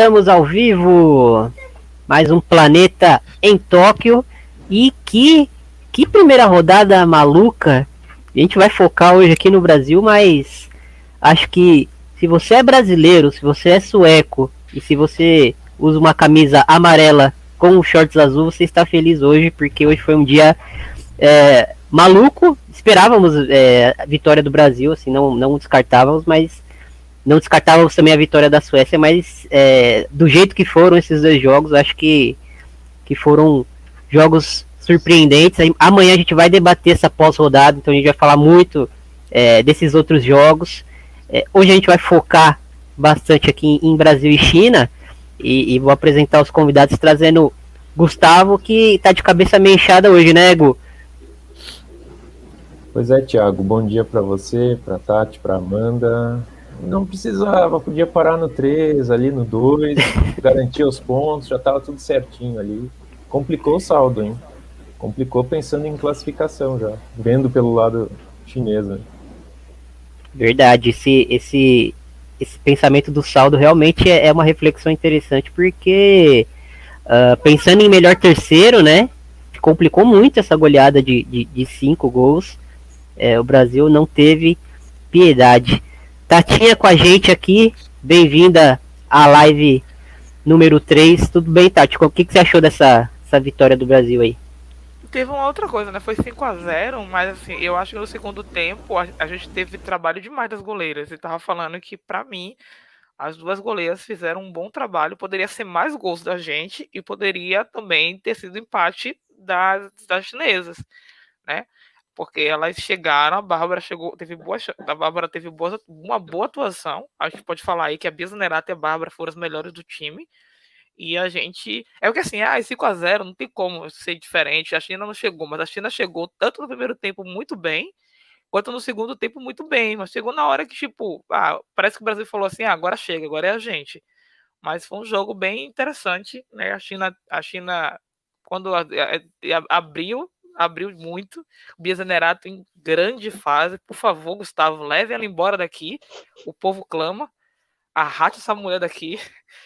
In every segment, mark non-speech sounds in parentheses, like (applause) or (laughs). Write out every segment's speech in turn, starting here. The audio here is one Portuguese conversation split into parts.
Estamos ao vivo. Mais um planeta em Tóquio. E que, que primeira rodada maluca. A gente vai focar hoje aqui no Brasil, mas acho que se você é brasileiro, se você é sueco e se você usa uma camisa amarela com shorts azul, você está feliz hoje, porque hoje foi um dia é, maluco. Esperávamos é, a vitória do Brasil, assim, não, não descartávamos, mas não descartávamos também a vitória da Suécia, mas é, do jeito que foram esses dois jogos, acho que, que foram jogos surpreendentes. Amanhã a gente vai debater essa pós-rodada, então a gente vai falar muito é, desses outros jogos. É, hoje a gente vai focar bastante aqui em, Brasil e China, e, e, vou apresentar os convidados trazendo Gustavo, que está de cabeça meio inchada hoje, né, Gu? Pois é, Thiago, bom dia para você, para Tati, para Amanda, não precisava, podia parar no 3, ali no 2, (laughs) garantir os pontos, já estava tudo certinho ali. Complicou o saldo, hein? Complicou pensando em classificação já, vendo pelo lado chinês. Né? Verdade, esse, esse, esse pensamento do saldo realmente é, é uma reflexão interessante, porque uh, pensando em melhor terceiro, né? Complicou muito essa goleada de, de, de cinco gols. É, o Brasil não teve piedade. Tatinha com a gente aqui, bem-vinda à live número 3. Tudo bem, Tati? O que, que você achou dessa, dessa vitória do Brasil aí? Teve uma outra coisa, né? Foi 5 a 0 mas assim, eu acho que no segundo tempo a, a gente teve trabalho demais das goleiras. Eu tava falando que, para mim, as duas goleiras fizeram um bom trabalho. Poderia ser mais gols da gente e poderia também ter sido empate das, das chinesas, né? Porque elas chegaram, a Bárbara chegou, teve boa, a Bárbara teve boa, uma boa atuação. Acho que pode falar aí que a Bia e a Bárbara foram as melhores do time. E a gente. É o que assim, ah, 5x0, não tem como ser diferente. A China não chegou, mas a China chegou tanto no primeiro tempo muito bem, quanto no segundo tempo muito bem. Mas chegou na hora que, tipo, ah, parece que o Brasil falou assim: ah, agora chega, agora é a gente. Mas foi um jogo bem interessante, né? A China, a China quando abriu, abriu muito. O Bia Zenerato em grande fase. Por favor, Gustavo, leve ela embora daqui. O povo clama. Arrate essa mulher daqui. (laughs)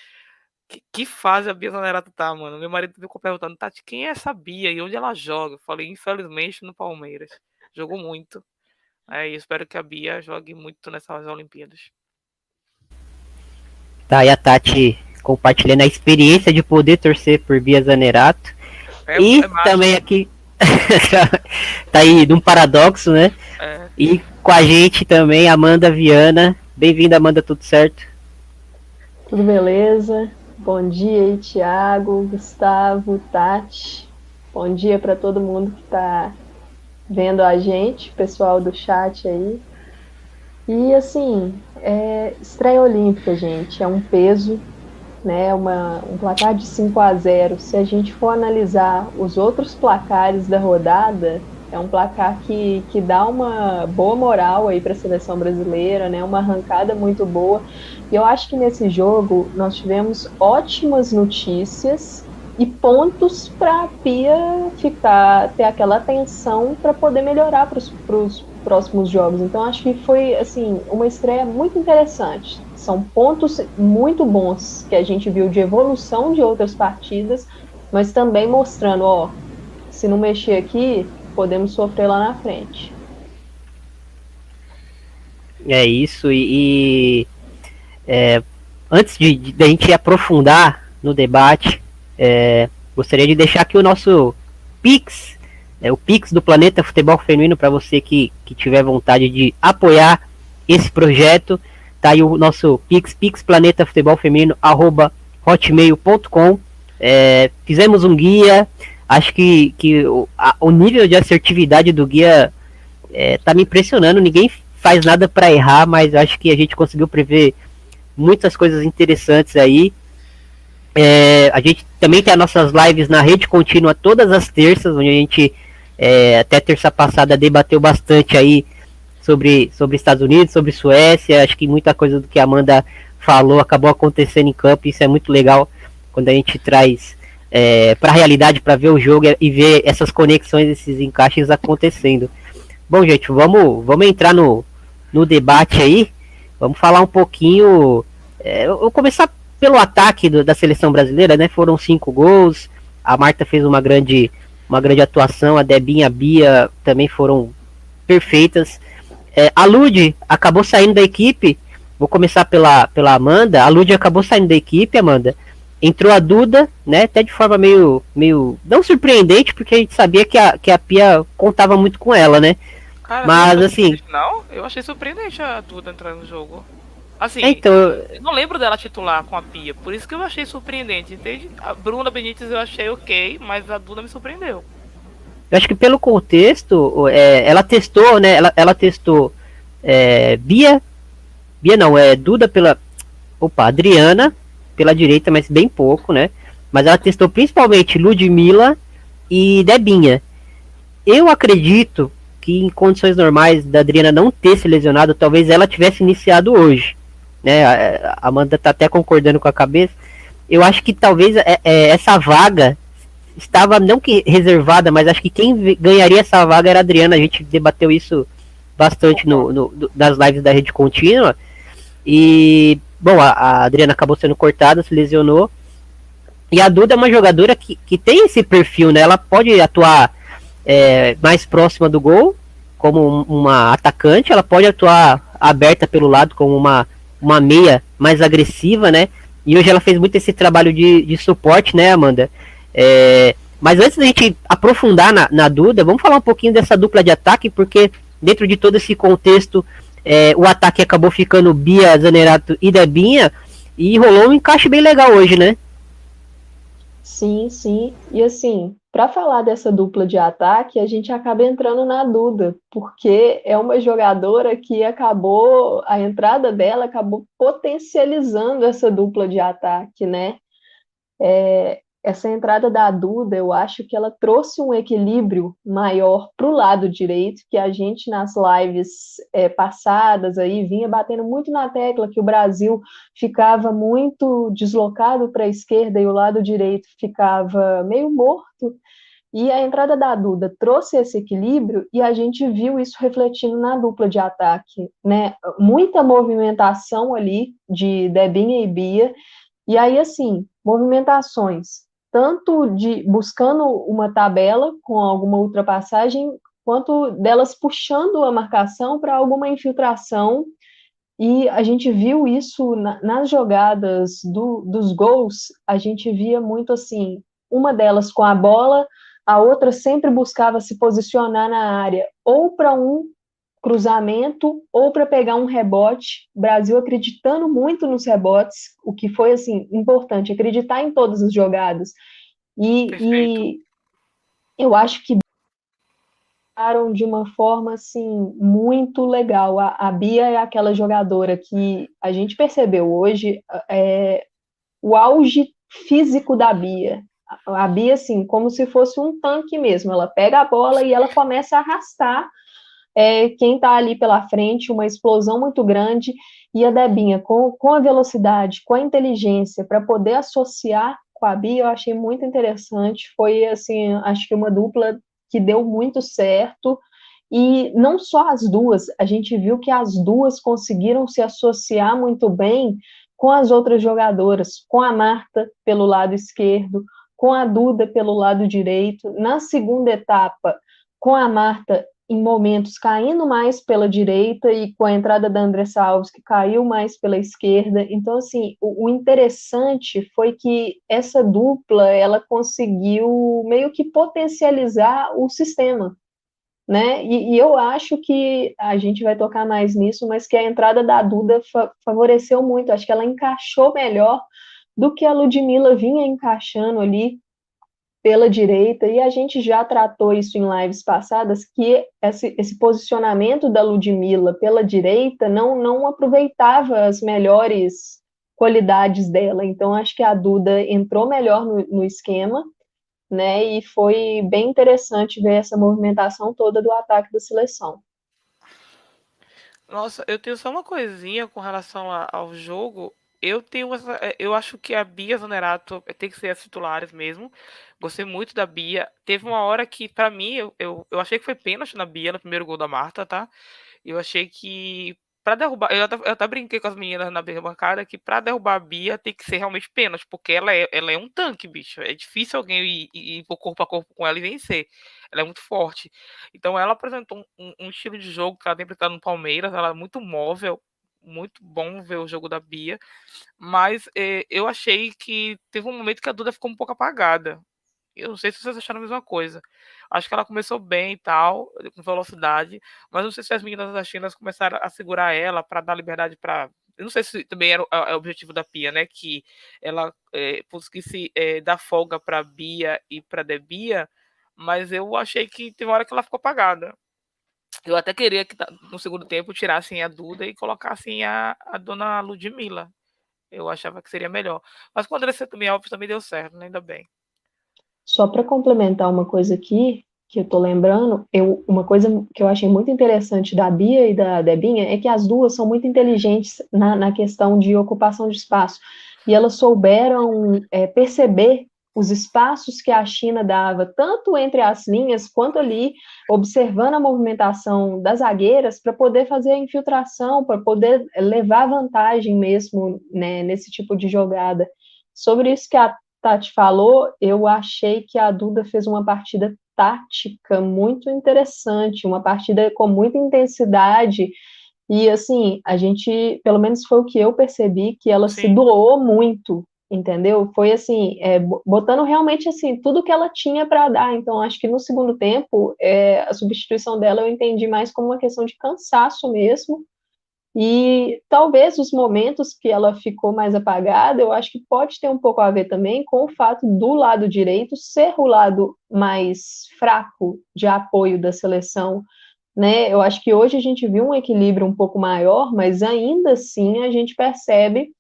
Que, que fase a Bia Zanerato tá, mano? Meu marido ficou perguntando, Tati, quem é essa Bia e onde ela joga? Eu falei, infelizmente, no Palmeiras. Jogou muito. É, e espero que a Bia jogue muito nessas Olimpíadas. Tá, e a Tati compartilhando a experiência de poder torcer por Bia Zanerato. É, e é também aqui (laughs) tá aí num paradoxo, né? É. E com a gente também, Amanda Viana. Bem-vinda, Amanda, tudo certo? Tudo beleza? Bom dia aí, Thiago, Gustavo, Tati. Bom dia para todo mundo que está vendo a gente, pessoal do chat aí. E assim, é estreia olímpica, gente, é um peso né, uma, um placar de 5 a 0. Se a gente for analisar os outros placares da rodada, é um placar que, que dá uma boa moral aí para a seleção brasileira, né, uma arrancada muito boa. E eu acho que nesse jogo nós tivemos ótimas notícias e pontos para a Pia ficar ter aquela atenção para poder melhorar para os próximos jogos. Então acho que foi assim uma estreia muito interessante. São pontos muito bons que a gente viu de evolução de outras partidas, mas também mostrando, ó, se não mexer aqui, podemos sofrer lá na frente. É isso, e, e é, antes de, de, a gente aprofundar no debate, é, gostaria de deixar aqui o nosso Pix, é, o Pix do Planeta Futebol Feminino, para você que, que tiver vontade de apoiar esse projeto. Tá aí o nosso Pix, Pix Planeta Futebol Feminino, arroba hotmail.com. É, fizemos um guia, acho que, que o, a, o nível de assertividade do guia é, tá me impressionando. Ninguém faz nada para errar, mas acho que a gente conseguiu prever muitas coisas interessantes aí. É, a gente também tem as nossas lives na rede contínua todas as terças, onde a gente é, até terça passada debateu bastante aí sobre, sobre Estados Unidos, sobre Suécia. Acho que muita coisa do que a Amanda falou acabou acontecendo em campo. Isso é muito legal quando a gente traz é, para a realidade, para ver o jogo e ver essas conexões, esses encaixes acontecendo. Bom, gente, vamos, vamos entrar no, no debate aí. Vamos falar um pouquinho. É, eu vou começar pelo ataque do, da seleção brasileira, né? Foram cinco gols. A Marta fez uma grande, uma grande atuação. A Debinha, a Bia também foram perfeitas. É, a Lud acabou saindo da equipe. Vou começar pela, pela Amanda. A Lud acabou saindo da equipe, Amanda. Entrou a Duda, né? Até de forma meio, meio não surpreendente, porque a gente sabia que a, que a Pia contava muito com ela, né? Cara, Mas assim. Não, eu achei surpreendente a Duda entrar no jogo. Assim, então, eu não lembro dela titular com a Pia, por isso que eu achei surpreendente. Entende? A Bruna Benítez eu achei ok, mas a Duda me surpreendeu. Eu acho que pelo contexto, é, ela testou, né? Ela, ela testou é, Bia, Bia não, é Duda pela, opa, Adriana pela direita, mas bem pouco, né? Mas ela testou principalmente Ludmilla e Debinha. Eu acredito que em condições normais da Adriana não ter se lesionado, talvez ela tivesse iniciado hoje. Né? A Amanda tá até concordando com a cabeça. Eu acho que talvez é, é, essa vaga estava não que reservada, mas acho que quem ganharia essa vaga era a Adriana. A gente debateu isso bastante no, no, nas lives da rede contínua. E, bom, a, a, Adriana acabou sendo cortada, se lesionou. E a Duda é uma jogadora que, que tem esse perfil, né? Ela pode atuar é, mais próxima do gol, como uma atacante, ela pode atuar aberta pelo lado, como uma, uma meia mais agressiva, né? E hoje ela fez muito esse trabalho de, de suporte, né, Amanda? É, mas antes da gente aprofundar na, na Duda, vamos falar um pouquinho dessa dupla de ataque, porque dentro de todo esse contexto, é, o ataque acabou ficando Bia, Zanerato e Debinha, e rolou um encaixe bem legal hoje, né? Sim, sim. E assim, para falar dessa dupla de ataque, a gente acaba entrando na Duda, porque é uma jogadora que acabou, a entrada dela acabou potencializando essa dupla de ataque, né? É, essa entrada da Duda, eu acho que ela trouxe um equilíbrio maior para o lado direito, que a gente nas lives é, passadas aí vinha batendo muito na tecla que o Brasil ficava muito deslocado para a esquerda e o lado direito ficava meio morto. E a entrada da Duda trouxe esse equilíbrio e a gente viu isso refletindo na dupla de ataque, né? Muita movimentação ali de Debinha e Bia. E aí, assim, movimentações tanto de buscando uma tabela com alguma ultrapassagem, quanto delas puxando a marcação para alguma infiltração. E a gente viu isso na, nas jogadas do, dos gols, a gente via muito assim, uma delas com a bola, a outra sempre buscava se posicionar na área, ou para um cruzamento ou para pegar um rebote. O Brasil acreditando muito nos rebotes, o que foi assim importante, acreditar em todas as jogadas. E, e eu acho que de uma forma assim muito legal. A, a, Bia é aquela jogadora que a gente percebeu hoje é, o auge físico da Bia. A, a Bia, assim, como se fosse um tanque mesmo. Ela pega a bola e ela começa a arrastar é, quem está ali pela frente, uma explosão muito grande, e a Debinha, com, com a velocidade, com a inteligência, para poder associar com a Bia, eu achei muito interessante, foi, assim, acho que uma dupla que deu muito certo, e não só as duas, a gente viu que as duas conseguiram se associar muito bem com as outras jogadoras, com a Marta pelo lado esquerdo, com a Duda pelo lado direito. Na segunda etapa, com a Marta em momentos caindo mais pela direita e com a entrada da Andressa Alves, que caiu mais pela esquerda. Então, assim, o, o, interessante foi que essa dupla, ela conseguiu meio que potencializar o sistema, né? E, e eu acho que a gente vai tocar mais nisso, mas que a entrada da Duda fa favoreceu muito, acho que ela encaixou melhor do que a Ludmilla vinha encaixando ali pela direita, e a gente já tratou isso em lives passadas, que esse, esse posicionamento da Ludmilla pela direita não, não aproveitava as melhores qualidades dela. Então, acho que a Duda entrou melhor no, no esquema, né? E foi bem interessante ver essa movimentação toda do ataque da seleção. Nossa, eu tenho só uma coisinha com relação ao jogo. Eu tenho essa, eu acho que a Bia Zanerato tem que ser as titulares mesmo. Gostei muito da Bia. Teve uma hora que, para mim, eu, eu, eu achei que foi pênalti na Bia no primeiro gol da Marta, tá? Eu achei que para derrubar, eu até, eu até, brinquei com as meninas na bancada que para derrubar a Bia tem que ser realmente pênalti, porque ela é, ela é um tanque, bicho. É difícil alguém ir, ir, ir corpo a corpo com ela e vencer. Ela é muito forte. Então ela apresentou um, um estilo de jogo que ela tem apresentado no Palmeiras, ela é muito móvel, muito bom ver o jogo da Bia, mas eh, eu achei que teve um momento que a Duda ficou um pouco apagada. Eu não sei se vocês acharam a mesma coisa. Acho que ela começou bem e tal, com velocidade, mas não sei se as meninas da China começaram a segurar ela para dar liberdade para. Eu não sei se também era o, é objetivo da Pia, né? Que ela é, conseguisse é, dar folga para Bia e para Debia, mas eu achei que teve uma hora que ela ficou apagada. Eu até queria que no segundo tempo tirassem a Duda e colocassem a, a dona Ludmilla. Eu achava que seria melhor. Mas com a Andressa também Alves também deu certo, né? ainda bem. Só para complementar uma coisa aqui, que eu tô lembrando, eu, uma coisa que eu achei muito interessante da Bia e da Debinha é que as duas são muito inteligentes na, na questão de ocupação de espaço. E elas souberam é, perceber os espaços que a China dava, tanto entre as linhas quanto ali, observando a movimentação das zagueiras, para poder fazer a infiltração, para poder levar vantagem mesmo né, nesse tipo de jogada. Sobre isso que a Tati falou, eu achei que a Duda fez uma partida tática muito interessante, uma partida com muita intensidade. E assim, a gente, pelo menos foi o que eu percebi, que ela Sim. se doou muito, entendeu? Foi assim, é, botando realmente assim tudo que ela tinha para dar. Então, acho que no segundo tempo, é, a substituição dela eu entendi mais como uma questão de cansaço mesmo, e talvez os momentos que ela ficou mais apagada, eu acho que pode ter um pouco a ver também com o fato do lado direito ser o lado mais fraco de apoio da seleção. Né? Eu acho que hoje a gente viu um equilíbrio um pouco maior, mas ainda assim a gente percebe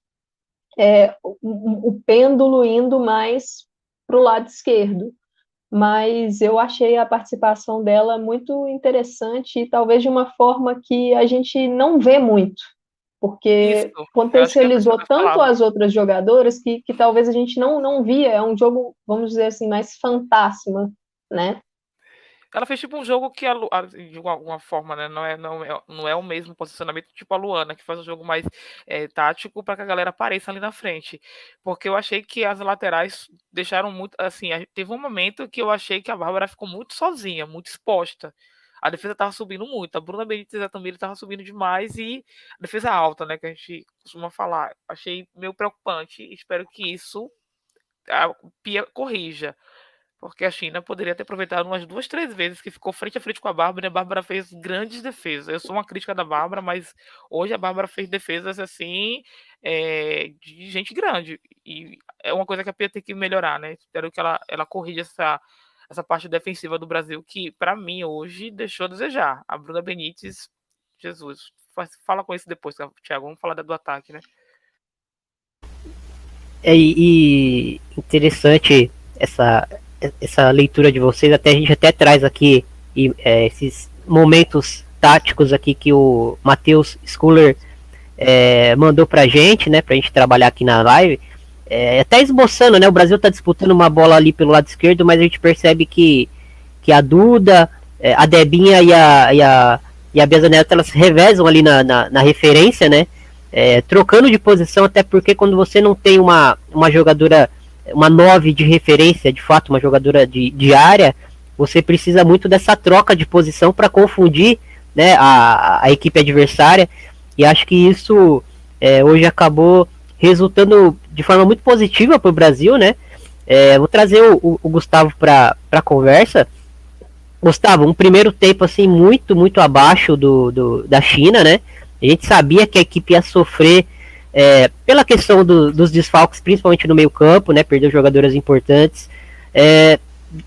é, o, o pêndulo indo mais para o lado esquerdo mas eu achei a participação dela muito interessante e talvez de uma forma que a gente não vê muito, porque Isso. potencializou tanto as outras jogadoras que, que talvez a gente não, não via. É um jogo, vamos dizer assim, mais fantasma, né? Ela fez tipo um jogo que, a, de alguma forma, né, não, é, não, é, não é o mesmo posicionamento tipo a Luana, que faz um jogo mais é, tático para que a galera apareça ali na frente. Porque eu achei que as laterais deixaram muito. Assim, teve um momento que eu achei que a Bárbara ficou muito sozinha, muito exposta. A defesa estava subindo muito. A Bruna Benítez também estava subindo demais e a defesa alta, né? Que a gente costuma falar. Achei meio preocupante. Espero que isso a Pia corrija porque a China poderia ter aproveitado umas duas, três vezes que ficou frente a frente com a Bárbara e a Bárbara fez grandes defesas. Eu sou uma crítica da Bárbara, mas hoje a Bárbara fez defesas assim é, de gente grande. E é uma coisa que a Pia tem que melhorar, né? Espero que ela, ela corrija essa, essa parte defensiva do Brasil, que para mim hoje deixou a desejar. A Bruna Benítez, Jesus, fala com isso depois, Thiago. Vamos falar do ataque, né? É, e interessante essa essa leitura de vocês, até a gente até traz aqui e, é, esses momentos táticos aqui que o Matheus Schuller é, mandou pra gente, né, pra gente trabalhar aqui na live, é, até esboçando, né, o Brasil tá disputando uma bola ali pelo lado esquerdo, mas a gente percebe que, que a Duda, é, a Debinha e a, e a, e a Bia Neto, elas revezam ali na, na, na referência, né, é, trocando de posição, até porque quando você não tem uma, uma jogadora uma 9 de referência, de fato, uma jogadora de, de área, você precisa muito dessa troca de posição para confundir né, a, a equipe adversária. E acho que isso é, hoje acabou resultando de forma muito positiva para o Brasil, né? É, vou trazer o, o Gustavo para a conversa. Gustavo, um primeiro tempo assim muito, muito abaixo do, do, da China, né? A gente sabia que a equipe ia sofrer é, pela questão do, dos desfalques, principalmente no meio campo, né, perdeu jogadoras importantes, é,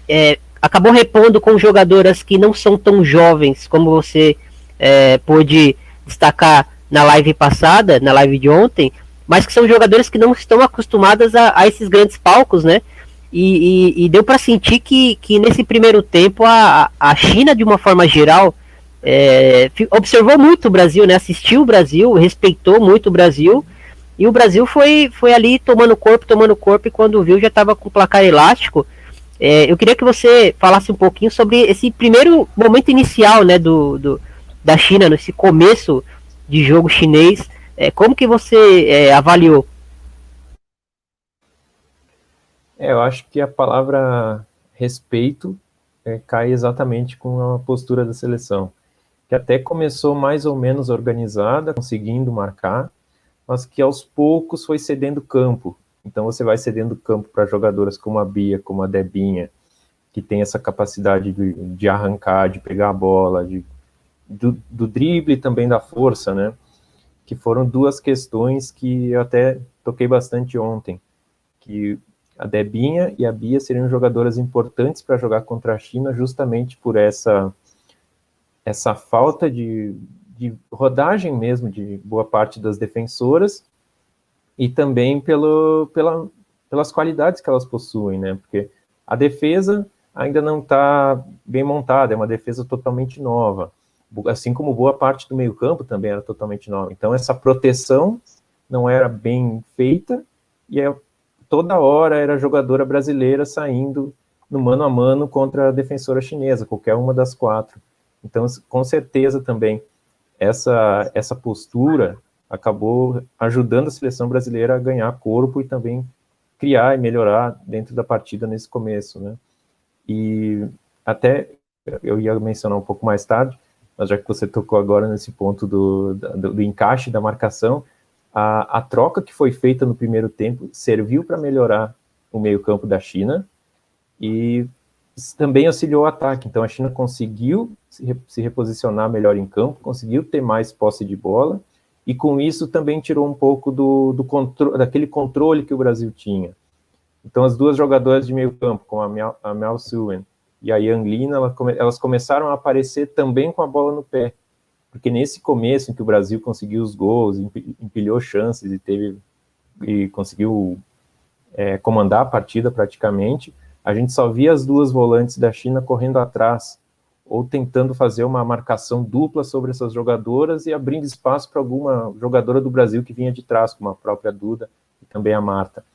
é, acabou repondo com jogadoras que não são tão jovens, como você é, pôde destacar na live passada, na live de ontem, mas que são jogadoras que não estão acostumadas a, a esses grandes palcos, né, e, e, e deu para sentir que, que nesse primeiro tempo a, a China, de uma forma geral, é, observou muito o Brasil, né? Assistiu o Brasil, respeitou muito o Brasil e o Brasil foi, foi ali tomando corpo, tomando corpo, e quando viu já estava com o placar elástico. É, eu queria que você falasse um pouquinho sobre esse primeiro momento inicial né, do, do da China, nesse começo de jogo chinês. É, como que você é, avaliou? É, eu acho que a palavra respeito é, cai exatamente com a postura da seleção, que até começou mais ou menos organizada, conseguindo marcar, mas que aos poucos foi cedendo campo. Então você vai cedendo campo para jogadoras como a Bia, como a Debinha, que tem essa capacidade de, de arrancar, de pegar a bola, de, do, do drible e também da força, né? Que foram duas questões que eu até toquei bastante ontem, que a Debinha e a Bia seriam jogadoras importantes para jogar contra a China, justamente por essa, essa falta de, de rodagem mesmo de boa parte das defensoras e também pelo, pela, pelas qualidades que elas possuem, né? Porque a defesa ainda não está bem montada, é uma defesa totalmente nova, assim como boa parte do meio-campo também era totalmente nova. Então, essa proteção não era bem feita e é toda hora era jogadora brasileira saindo no mano a mano contra a defensora chinesa, qualquer uma das quatro. Então, com certeza também, essa, essa postura acabou ajudando a seleção brasileira a ganhar corpo e também criar e melhorar dentro da partida nesse começo, né? E até eu ia mencionar um pouco mais tarde, mas já que você tocou agora nesse ponto do, do, do encaixe da marcação, a, a troca que foi feita no primeiro tempo serviu para melhorar o meio-campo da China e também auxiliou o ataque. Então a China conseguiu se, reposicionar melhor em campo, conseguiu ter mais posse de bola e com isso também tirou um pouco do, do contro daquele controle que o Brasil tinha. Então as duas jogadoras de meio campo, como a Mel, a Mel Suen e a Yang Lin, elas, come, elas começaram a aparecer também com a bola no pé porque nesse começo em que o Brasil conseguiu os gols, empilhou chances e teve e conseguiu é, comandar a partida praticamente, a gente só via as duas volantes da China correndo atrás ou tentando fazer uma marcação dupla sobre essas jogadoras e abrindo espaço para alguma jogadora do Brasil que vinha de trás, como a própria Duda e também a Marta.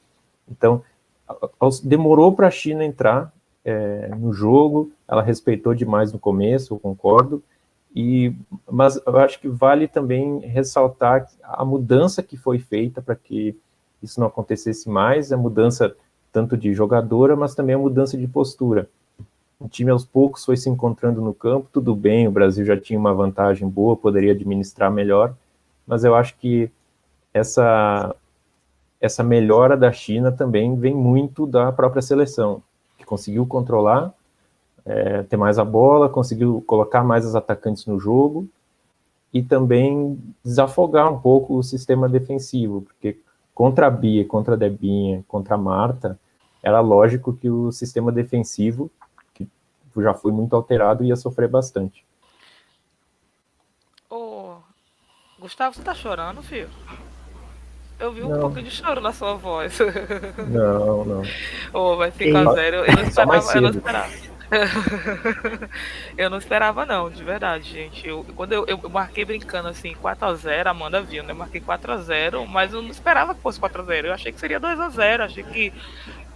Então, demorou para a China entrar é, no jogo, ela respeitou demais no começo, eu concordo, e, mas eu acho que vale também ressaltar a mudança que foi feita para que isso não acontecesse mais, a mudança tanto de jogadora, mas também a mudança de postura. O time aos poucos foi se encontrando no campo, tudo bem, o Brasil já tinha uma vantagem boa, poderia administrar melhor, mas eu acho que essa essa melhora da China também vem muito da própria seleção, que conseguiu controlar é, ter mais a bola, conseguiu colocar mais os atacantes no jogo e também desafogar um pouco o sistema defensivo, porque contra a Bia, contra a Debinha, contra a Marta, era lógico que o sistema defensivo, que já foi muito alterado, ia sofrer bastante. Ô, Gustavo, você tá chorando, filho? Eu vi um não. pouco de choro na sua voz. Não, não. (laughs) Ô, vai ficar zero. Eu não esperava. Eu não esperava. (laughs) eu não esperava, não, de verdade, gente. Eu, quando eu, eu marquei brincando assim, 4x0, Amanda viu, né? Eu marquei 4x0, mas eu não esperava que fosse 4x0. Eu achei que seria 2x0. Achei que.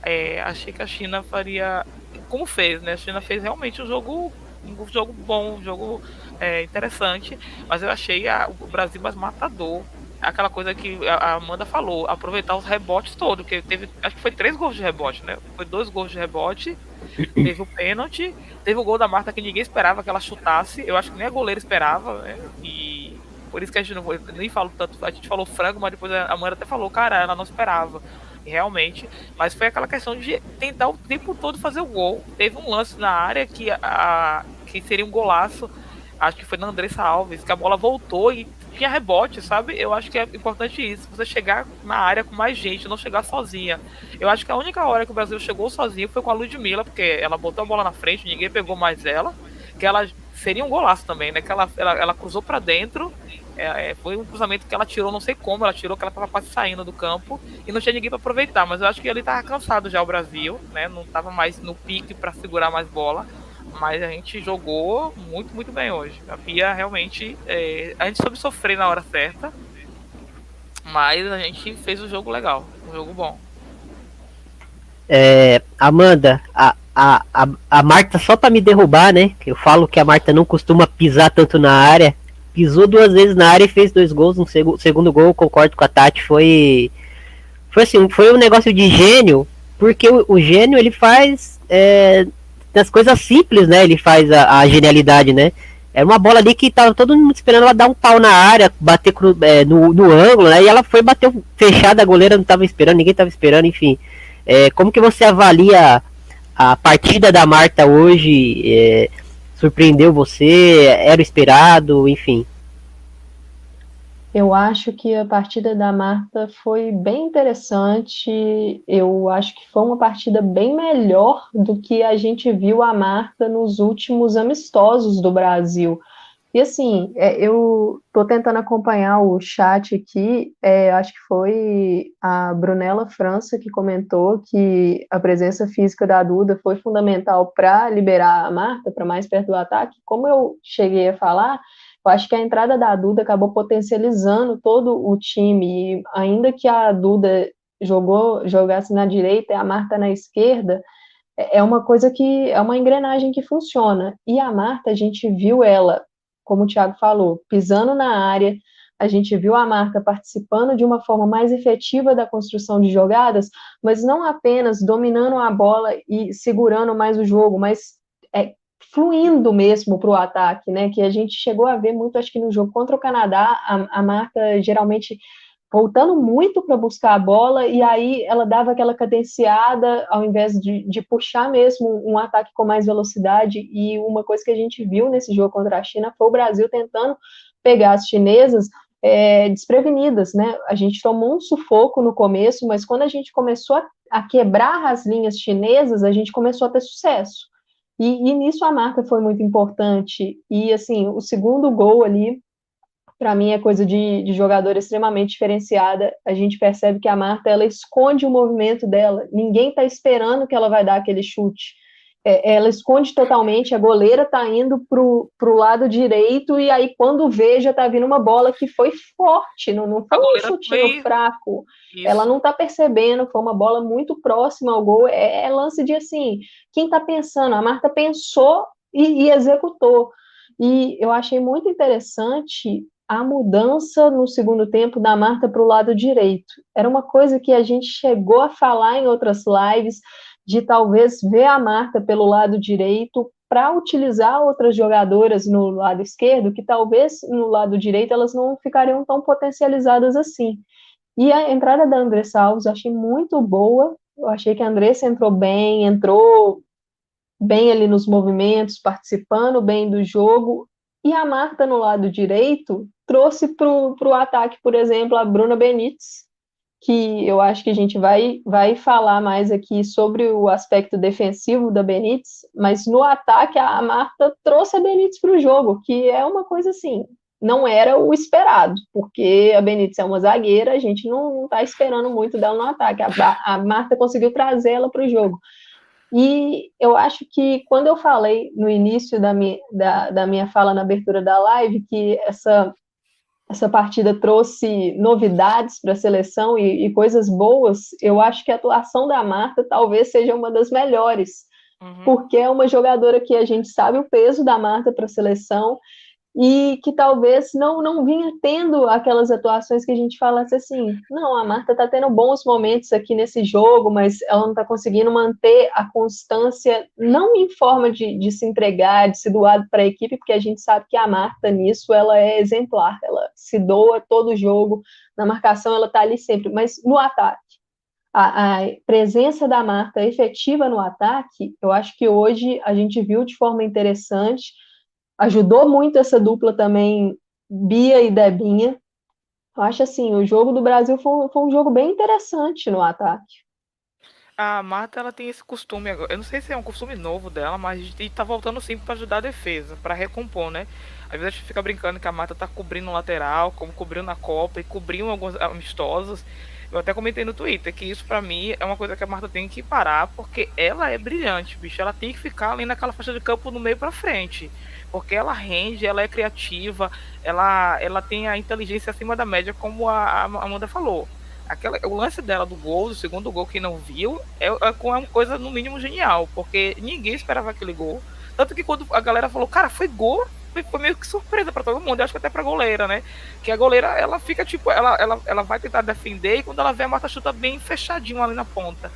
É, achei que a China faria. Como fez, né? A China fez realmente um jogo. Um jogo bom, um jogo é, interessante. Mas eu achei a, o Brasil mais matador aquela coisa que a Amanda falou, aproveitar os rebotes todos, porque teve, acho que foi três gols de rebote, né? Foi dois gols de rebote (coughs) Teve o pênalti, teve o gol da Marta que ninguém esperava que ela chutasse. Eu acho que nem a goleira esperava, né? E por isso que a gente não nem falo tanto. A gente falou frango, mas depois a mãe até falou, cara, ela não esperava. Realmente. Mas foi aquela questão de tentar o tempo todo fazer o gol. Teve um lance na área que, a, que seria um golaço. Acho que foi na Andressa Alves, que a bola voltou e tinha rebote, sabe? Eu acho que é importante isso, você chegar na área com mais gente, não chegar sozinha. Eu acho que a única hora que o Brasil chegou sozinho foi com a Ludmilla, porque ela botou a bola na frente, ninguém pegou mais ela, que ela seria um golaço também, né? Que ela, ela, ela cruzou para dentro, é, é, foi um cruzamento que ela tirou, não sei como, ela tirou, que ela tava quase saindo do campo e não tinha ninguém para aproveitar, mas eu acho que ele tava cansado já o Brasil, né? Não tava mais no pique para segurar mais bola mas a gente jogou muito, muito bem hoje. A Pia realmente. É, a gente soube sofrer na hora certa, mas a gente fez o jogo legal, um jogo bom. É, Amanda, a, a, a, a Marta, só para me derrubar, né? Eu falo que a Marta não costuma pisar tanto na área. pisou duas vezes na área e fez dois gols. No seg segundo gol, concordo com a Tati, foi. Foi assim, foi um negócio de gênio, porque o, o gênio ele faz é, das coisas simples, né? Ele faz a, a, genialidade, né? Era uma bola ali que tava todo mundo esperando ela dar um pau na área, bater cru, é, no, no ângulo, né? E ela foi bater fechada, a goleira não tava esperando, ninguém tava esperando, enfim. É, como que você avalia a partida da Marta hoje? É, surpreendeu você? Era esperado? Enfim. Eu acho que a partida da Marta foi bem interessante. Eu acho que foi uma partida bem melhor do que a gente viu a Marta nos últimos amistosos do Brasil. E assim, é, eu estou tentando acompanhar o chat aqui. É, acho que foi a Brunella França que comentou que a presença física da Duda foi fundamental para liberar a Marta para mais perto do ataque. Como eu cheguei a falar, eu acho que a entrada da Duda acabou potencializando todo o time. E ainda que a Duda jogou, jogasse na direita e a Marta na esquerda, é, é uma coisa que é uma engrenagem que funciona. E a Marta, a gente viu ela como o Thiago falou, pisando na área, a gente viu a marca participando de uma forma mais efetiva da construção de jogadas, mas não apenas dominando a bola e segurando mais o jogo, mas é, fluindo mesmo para o ataque, né? Que a gente chegou a ver muito, acho que no jogo contra o Canadá, a, a marca geralmente voltando muito para buscar a bola, e aí ela dava aquela cadenciada ao invés de, de, puxar mesmo um ataque com mais velocidade. E uma coisa que a gente viu nesse jogo contra a China foi o Brasil tentando pegar as chinesas é, desprevenidas, né? A gente tomou um sufoco no começo, mas quando a gente começou a, a quebrar as linhas chinesas, a gente começou a ter sucesso. E, e nisso a marca foi muito importante. E assim, o segundo gol ali para mim é coisa de, de jogadora extremamente diferenciada. A gente percebe que a Marta ela esconde o movimento dela. Ninguém está esperando que ela vai dar aquele chute. É, ela esconde totalmente. A goleira está indo para o lado direito e aí quando vê já está vindo uma bola que foi forte. Não, não foi um chute fraco. Isso. Ela não está percebendo. Foi uma bola muito próxima ao gol. É, é lance de assim. Quem está pensando? A Marta pensou e, e executou. E eu achei muito interessante a mudança no segundo tempo da Marta para o lado direito. Era uma coisa que a gente chegou a falar em outras lives, de talvez ver a Marta pelo lado direito para utilizar outras jogadoras no lado esquerdo, que talvez no lado direito elas não ficariam tão potencializadas assim. E a entrada da Andressa Alves eu achei muito boa, eu achei que a Andressa entrou bem, entrou bem ali nos movimentos, participando bem do jogo, e a Marta no lado direito trouxe para o ataque, por exemplo, a Bruna Benítez, que eu acho que a gente vai, vai falar mais aqui sobre o aspecto defensivo da Benítez, mas no ataque a Marta trouxe a Benítez para o jogo, que é uma coisa assim, não era o esperado, porque a Benítez é uma zagueira, a gente não está esperando muito dela no ataque. A, a Marta conseguiu trazer ela para o jogo. E eu acho que quando eu falei no início da minha, da, da minha fala na abertura da live que essa essa partida trouxe novidades para a seleção e, e, coisas boas, eu acho que a atuação da Marta talvez seja uma das melhores, uhum. porque é uma jogadora que a gente sabe o peso da Marta para a seleção e que talvez não, não vinha tendo aquelas atuações que a gente falasse assim, não, a Marta está tendo bons momentos aqui nesse jogo, mas ela não está conseguindo manter a constância, não em forma de, de se entregar, de se doar para a equipe, porque a gente sabe que a Marta nisso ela é exemplar, ela se doa todo jogo, na marcação ela está ali sempre, mas no ataque, a, a, presença da Marta efetiva no ataque, eu acho que hoje a gente viu de forma interessante, ajudou muito essa dupla também, Bia e Debinha. Eu acho assim, o jogo do Brasil foi, foi um jogo bem interessante no ataque. A Marta ela tem esse costume, eu não sei se é um costume novo dela, mas gente tá voltando sempre para ajudar a defesa, para recompor, né? Às vezes a gente fica brincando que a Marta tá cobrindo o lateral, como cobriu na Copa e cobriu alguns amistosos. Eu até comentei no Twitter que isso para mim é uma coisa que a Marta tem que parar, porque ela é brilhante, bicho. Ela tem que ficar ali naquela faixa de campo no meio para frente porque ela rende, ela é criativa, ela, ela tem a inteligência acima da média, como a, a Amanda falou. Aquela, o lance dela do gol, do segundo gol que não viu, é, é uma coisa no mínimo genial, porque ninguém esperava aquele gol. Tanto que quando a galera falou, cara, foi gol, foi meio que surpresa para todo mundo, eu acho que até pra goleira, né? Que a goleira, ela fica tipo, ela, ela, ela vai tentar defender e quando ela vê a Marta chuta bem fechadinho ali na ponta.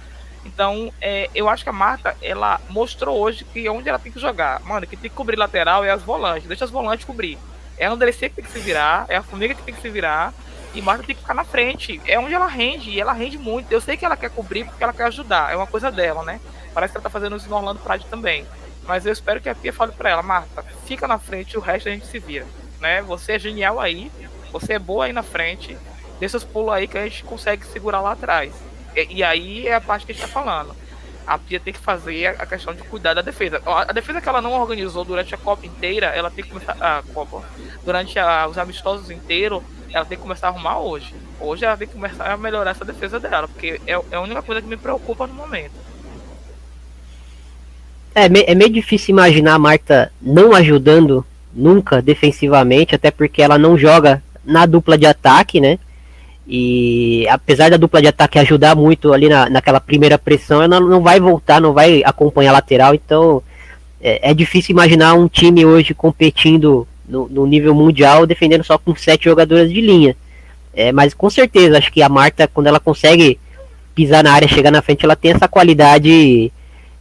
Então, é, eu acho que a Marta, ela mostrou hoje que onde ela tem que jogar. Mano, que tem que cobrir lateral é as volantes. Deixa as volantes cobrir. É a Andressa que tem que se virar, é a Formiga que tem que se virar. E Marta tem que ficar na frente. É onde ela rende, e ela rende muito. Eu sei que ela quer cobrir porque ela quer ajudar. É uma coisa dela, né? Parece que ela tá fazendo isso no Orlando Pride também. Mas eu espero que a Pia fale para ela, Marta, fica na frente, o resto a gente se vira. Né? Você é genial aí, você é boa aí na frente, deixa os pulos aí que a gente consegue segurar lá atrás. E, e, aí é a parte que a gente tá falando. A Pia tem que fazer a questão de cuidar da defesa. A defesa que ela não organizou durante a Copa inteira, ela tem que começar. A Copa, durante a, os amistosos inteiros, ela tem que começar a arrumar hoje. Hoje ela tem que começar a melhorar essa defesa dela, porque é, é a única coisa que me preocupa no momento. É, é meio difícil imaginar a Marta não ajudando nunca defensivamente, até porque ela não joga na dupla de ataque, né? E apesar da dupla de ataque ajudar muito ali na, naquela primeira pressão, ela não vai voltar, não vai acompanhar a lateral, então é, é difícil imaginar um time hoje competindo no, no, nível mundial defendendo só com sete jogadoras de linha. É, mas com certeza, acho que a Marta, quando ela consegue pisar na área, chegar na frente, ela tem essa qualidade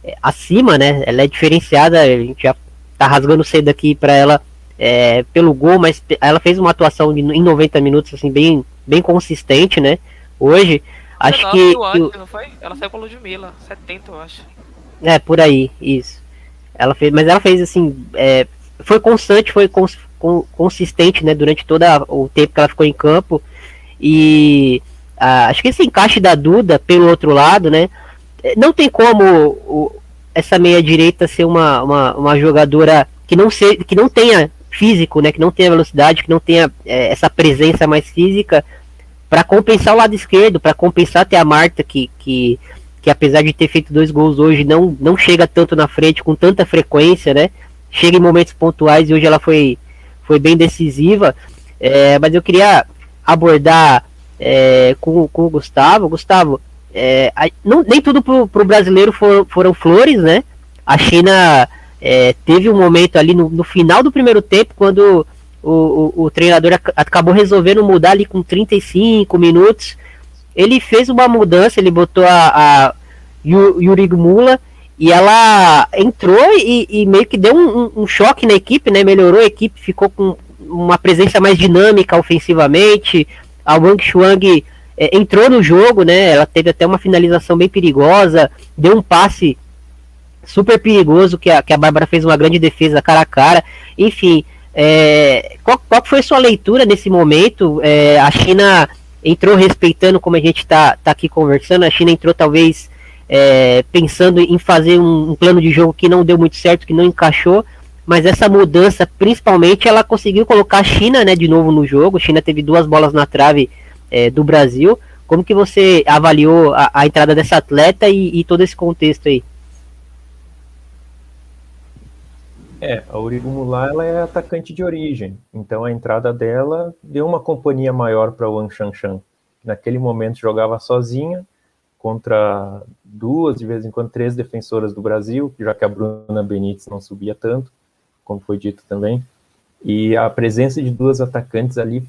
é, acima, né? Ela é diferenciada, a gente já tá rasgando cedo aqui para ela é, pelo gol, mas ela fez uma atuação em 90 minutos assim bem, bem consistente, né? Hoje, acho que, não foi? Ela saiu com a Ludmilla, 70, eu acho. É, por aí, isso. Ela fez, mas ela fez assim, é, foi constante, foi cons, con, consistente, né, durante todo o tempo que ela ficou em campo. E ah, acho que esse encaixe da Duda pelo outro lado, né, não tem como o, essa meia direita ser uma, uma, uma jogadora que não, se, que não tenha físico, né, que não tenha velocidade, que não tenha é, essa presença mais física para compensar o lado esquerdo, para compensar até a Marta que, que, que apesar de ter feito dois gols hoje não, não chega tanto na frente com tanta frequência, né? Chega em momentos pontuais e hoje ela foi, foi bem decisiva. É, mas eu queria abordar é, com, com o Gustavo. Gustavo, é, não, nem tudo pro, pro brasileiro for, foram flores, né? A China é, teve um momento ali no, no, final do primeiro tempo, quando o, o, o, treinador ac acabou resolvendo mudar ali com 35 minutos. Ele fez uma mudança, ele botou a, a Yuri Mula e ela entrou e, e meio que deu um, um, choque na equipe, né? Melhorou a equipe, ficou com uma presença mais dinâmica ofensivamente. A Wang Shuang é, entrou no jogo, né? Ela teve até uma finalização bem perigosa, deu um passe super perigoso que a, que a Bárbara fez uma grande defesa cara a cara. Enfim, é, qual, qual foi sua leitura nesse momento? É, a China entrou respeitando como a gente está tá aqui conversando, a China entrou talvez é, pensando em fazer um, um, plano de jogo que não deu muito certo, que não encaixou, mas essa mudança, principalmente, ela conseguiu colocar a China né, de novo no jogo. A China teve duas bolas na trave é, do Brasil. Como que você avaliou a, a entrada dessa atleta e, e, todo esse contexto aí? É, a Urigumula ela é atacante de origem, então a entrada dela deu uma companhia maior para o Wang Shanshan. Naquele momento jogava sozinha contra duas, de vez em quando três defensoras do Brasil, já que a Bruna Benítez não subia tanto, como foi dito também. E a presença de duas atacantes ali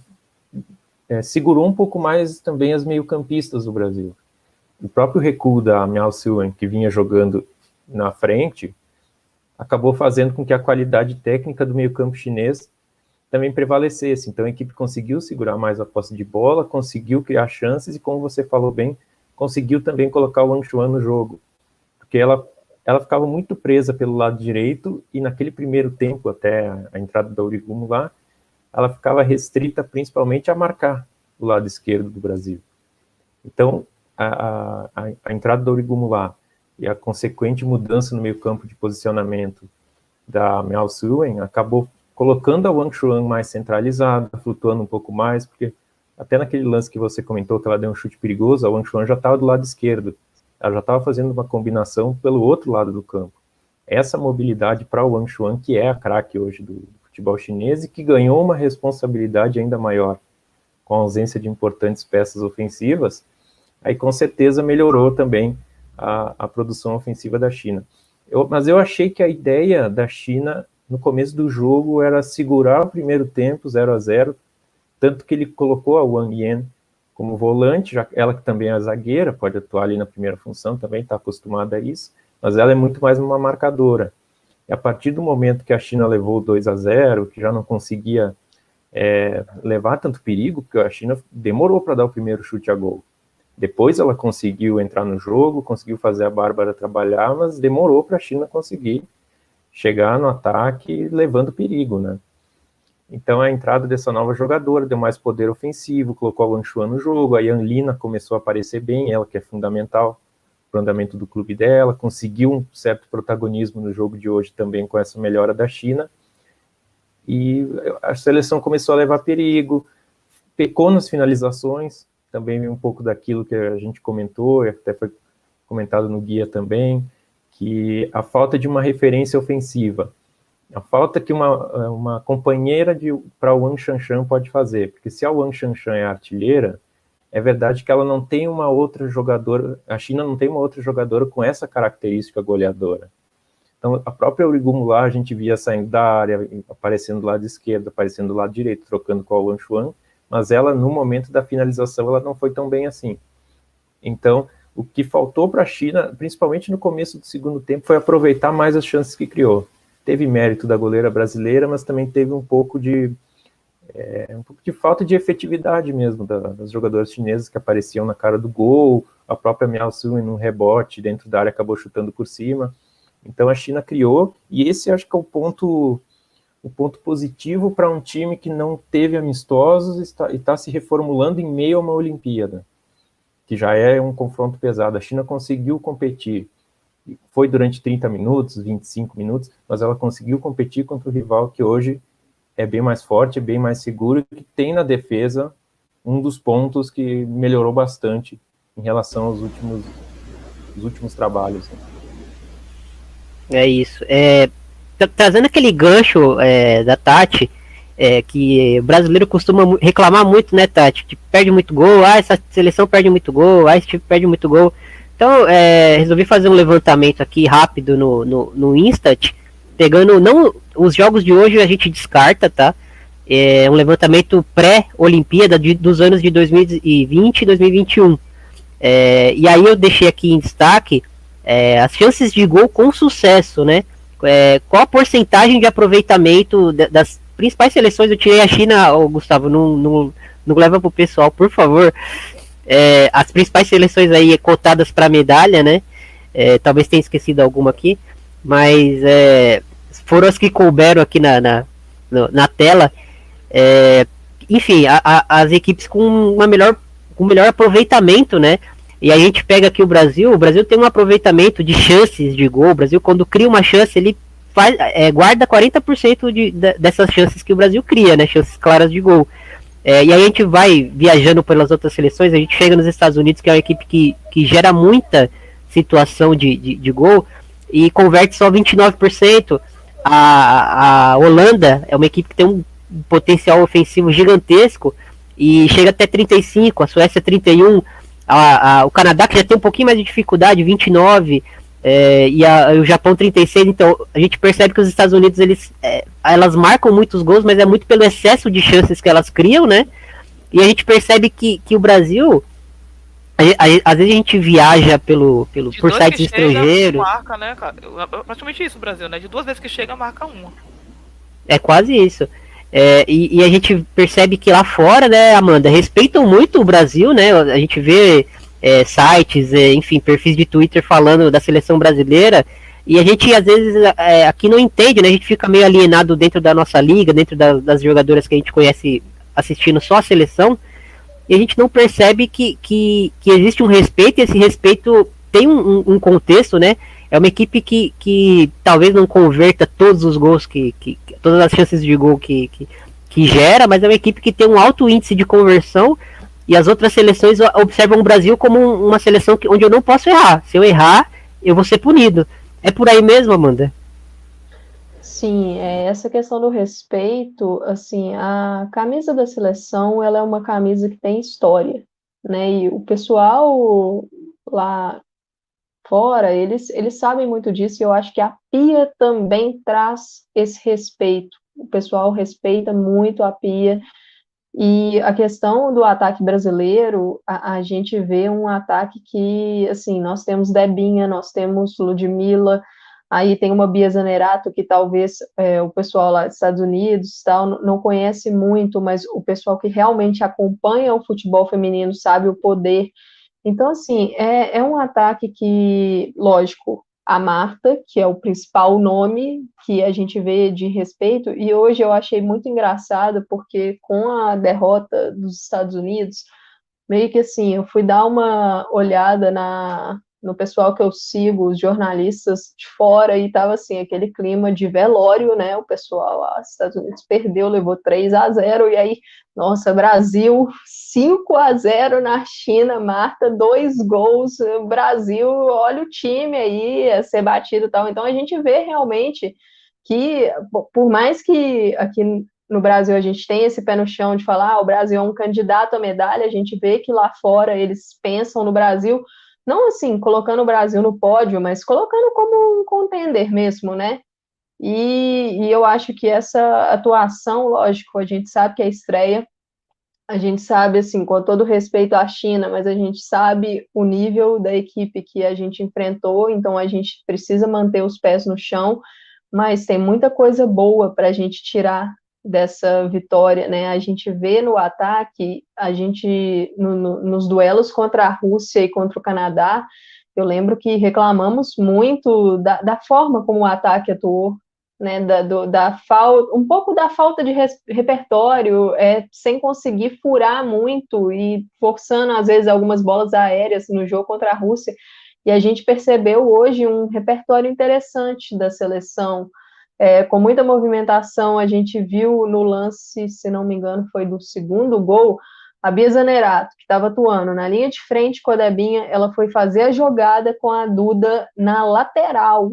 é, segurou um pouco mais também as meio-campistas do Brasil. O próprio recuo da Miao Siwen, que vinha jogando na frente, acabou fazendo com que a qualidade técnica do meio-campo chinês também prevalecesse. Então a equipe conseguiu segurar mais a posse de bola, conseguiu criar chances e, como você falou bem, conseguiu também colocar o Wang Chuan no jogo. Porque ela, ela ficava muito presa pelo lado direito e naquele primeiro tempo, até a, entrada da Urigumo lá, ela ficava restrita principalmente a marcar o lado esquerdo do Brasil. Então, a, a, a entrada do Origumo lá e a consequente mudança no meio campo de posicionamento da Miao Suen acabou colocando a Wang Chuan mais centralizada, flutuando um pouco mais, porque até naquele lance que você comentou que ela deu um chute perigoso, a Wang Chuan já estava do lado esquerdo, ela já estava fazendo uma combinação pelo outro lado do campo. Essa mobilidade para o Wang Chuan, que é a craque hoje do, futebol chinês e que ganhou uma responsabilidade ainda maior com a ausência de importantes peças ofensivas, aí com certeza melhorou também a, a produção ofensiva da China. Eu, mas eu achei que a ideia da China no começo do jogo era segurar o primeiro tempo, 0 a 0 tanto que ele colocou a Wang Yan como volante, já ela que também é zagueira, pode atuar ali na primeira função, também está acostumada a isso, mas ela é muito mais uma marcadora. E a partir do momento que a China levou 2 a 0 que já não conseguia é, levar tanto perigo, porque a China demorou para dar o primeiro chute a gol. Depois ela conseguiu entrar no jogo, conseguiu fazer a Bárbara trabalhar, mas demorou para a China conseguir chegar no ataque levando perigo, né? Então a entrada dessa nova jogadora deu mais poder ofensivo, colocou a Wang Chuan no jogo, a Yan Lina começou a aparecer bem, ela que é fundamental para o andamento do clube dela, conseguiu um certo protagonismo no jogo de hoje também com essa melhora da China, e a seleção começou a levar perigo, pecou nas finalizações, também um pouco daquilo que a gente comentou, até foi comentado no guia também, que a falta de uma referência ofensiva, a falta que uma, uma companheira para o Wang Shanshan pode fazer, porque se a Wang Shanshan é artilheira, é verdade que ela não tem uma outra jogadora, a China não tem uma outra jogadora com essa característica goleadora. Então, a própria Urigumu lá, a gente via saindo da área, aparecendo do lado esquerdo, aparecendo do lado direito, trocando com a Wang Chuan, mas ela, no momento da finalização, ela não foi tão bem assim. Então, o que faltou para a China, principalmente no começo do segundo tempo, foi aproveitar mais as chances que criou teve mérito da goleira brasileira, mas também teve um pouco de é, um pouco de falta de efetividade mesmo da, das jogadoras chinesas que apareciam na cara do gol, a própria Miao Sun no rebote dentro da área acabou chutando por cima. Então a China criou e esse acho que é o ponto o ponto positivo para um time que não teve amistosos e está, está se reformulando em meio a uma Olimpíada, que já é um confronto pesado. A China conseguiu competir foi durante 30 minutos, 25 minutos, mas ela conseguiu competir contra o rival que hoje é bem mais forte, bem mais seguro, que tem na defesa um dos pontos que melhorou bastante em relação aos últimos, os últimos trabalhos. Né? É isso. É, trazendo aquele gancho é, da Tati, é, que o brasileiro costuma reclamar muito, né, Tati? Perde muito gol, ah, essa seleção perde muito gol, ah, esse time perde muito gol. Então, é, resolvi fazer um levantamento aqui rápido no, no, no Instant, pegando, não, os jogos de hoje a gente descarta, tá? É um levantamento pré-Olimpíada dos anos de 2020 e 2021. É, e aí eu deixei aqui em destaque é, as chances de gol com sucesso, né? É, qual a porcentagem de aproveitamento das principais seleções? Eu tirei a China, oh, Gustavo, não, não, não leva pro pessoal, por favor é, as principais seleções aí cotadas para medalha, né? É, talvez tenha esquecido alguma aqui, mas é, foram as que couberam aqui na, na, na tela. É, enfim, a, a, as equipes com uma melhor, com melhor aproveitamento, né? E a gente pega aqui o Brasil, o Brasil tem um aproveitamento de chances de gol. O Brasil, quando cria uma chance, ele faz, é, guarda 40% de, de, dessas chances que o Brasil cria, né? Chances claras de gol. É, e aí a gente vai viajando pelas outras seleções, a gente chega nos Estados Unidos, que é uma equipe que, que gera muita situação de, de, de gol e converte só 29%. A, a Holanda é uma equipe que tem um potencial ofensivo gigantesco e chega até 35, a Suécia 31, a, a, o Canadá que já tem um pouquinho mais de dificuldade, 29, é, e a, o Japão 36, então a gente percebe que os Estados Unidos eles, é, elas marcam muitos gols, mas é muito pelo excesso de chances que elas criam, né? E a gente percebe que, que o Brasil, às vezes a gente viaja pelo, pelo, por sites estrangeiros. Marca, né, cara? Praticamente isso, o Brasil, né? De duas vezes que chega, marca uma. É quase isso. É, e, e, a gente percebe que lá fora, né, Amanda, respeitam muito o Brasil, né? A gente vê é, sites, é, enfim, perfis de Twitter falando da seleção brasileira. E a gente, às vezes, é, aqui não entende, né? A gente fica meio alienado dentro da nossa liga, dentro da, das jogadoras que a gente conhece assistindo só a seleção. E a gente não percebe que, que, que existe um respeito, e esse respeito tem um, um, contexto, né? É uma equipe que, que talvez não converta todos os gols, que, que todas as chances de gol que, que, que gera, mas é uma equipe que tem um alto índice de conversão e as outras seleções observam o Brasil como uma seleção que, onde eu não posso errar. Se eu errar, eu vou ser punido. É por aí mesmo, Amanda? Sim, é, essa questão do respeito, assim, a camisa da seleção, ela é uma camisa que tem história, né? E o pessoal lá fora, eles, eles sabem muito disso, e eu acho que a Pia também traz esse respeito. O pessoal respeita muito a Pia, e a questão do ataque brasileiro, a, a, gente vê um ataque que, assim, nós temos Debinha, nós temos Ludmilla, aí tem uma Bia Zanerato que talvez é, o pessoal lá dos Estados Unidos tal, não conhece muito, mas o pessoal que realmente acompanha o futebol feminino sabe o poder. Então, assim, é, é um ataque que, lógico, a Marta, que é o principal nome que a gente vê de respeito, e hoje eu achei muito engraçado, porque com a derrota dos Estados Unidos, meio que assim, eu fui dar uma olhada na, no pessoal que eu sigo, os jornalistas de fora, e tava assim, aquele clima de velório, né? O pessoal os Estados Unidos perdeu, levou 3 a 0 e aí, nossa, Brasil 5 a 0 na China, Marta, dois gols, Brasil, olha o time aí a ser batido e tal. Então a gente vê realmente que, por mais que aqui no Brasil a gente tem esse pé no chão de falar, ah, o Brasil é um candidato à medalha, a gente vê que lá fora eles pensam no Brasil não assim, colocando o Brasil no pódio, mas colocando como um contender mesmo, né? E, e, eu acho que essa atuação, lógico, a gente sabe que é estreia, a gente sabe, assim, com todo respeito à China, mas a gente sabe o nível da equipe que a gente enfrentou, então a gente precisa manter os pés no chão, mas tem muita coisa boa para a gente tirar dessa vitória, né? A gente vê no ataque, a gente no, no, nos duelos contra a Rússia e contra o Canadá, eu lembro que reclamamos muito da, da forma como o ataque atuou, né? Da, do, da falta, um pouco da falta de res, repertório, é, sem conseguir furar muito e forçando às vezes algumas bolas aéreas no jogo contra a Rússia. E a gente percebeu hoje um repertório interessante da seleção é, com muita movimentação. A gente viu no lance, se não me engano, foi do segundo gol, a Bia Zanerato, que estava atuando na linha de frente com a Debinha, ela foi fazer a jogada com a Duda na lateral.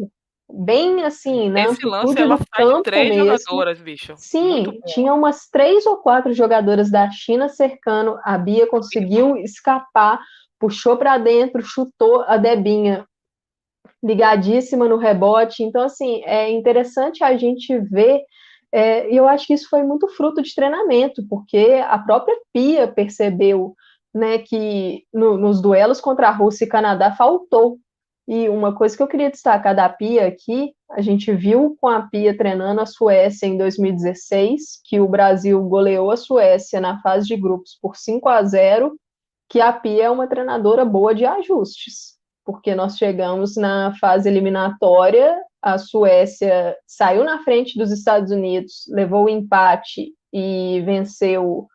Bem assim, né? Esse lance ela faz três mesmo. jogadoras, bicho. Sim, tinha umas três ou quatro jogadoras da China cercando. A Bia conseguiu escapar, puxou para dentro, chutou a Debinha ligadíssima no rebote. Então, assim, é interessante a gente ver, é, e eu acho que isso foi muito fruto de treinamento, porque a própria Pia percebeu né, que no, nos duelos contra a Rússia e Canadá faltou. E uma coisa que eu queria destacar da Pia aqui, a gente viu com a Pia treinando a Suécia em 2016, que o Brasil goleou a Suécia na fase de grupos por 5 a 0, que a Pia é uma treinadora boa de ajustes porque nós chegamos na fase eliminatória, a Suécia saiu na frente dos Estados Unidos, levou o empate e venceu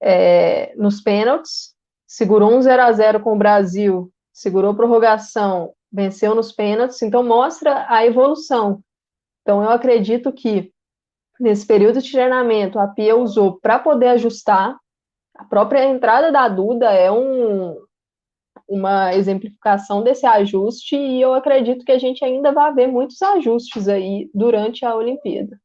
é, nos pênaltis, segurou um 0 a 0 com o Brasil, segurou prorrogação, venceu nos pênaltis, então mostra a evolução. Então eu acredito que nesse período de treinamento a Pia usou para poder ajustar. A própria entrada da Duda é um, uma exemplificação desse ajuste e eu acredito que a gente ainda vai ver muitos ajustes aí durante a Olimpíada.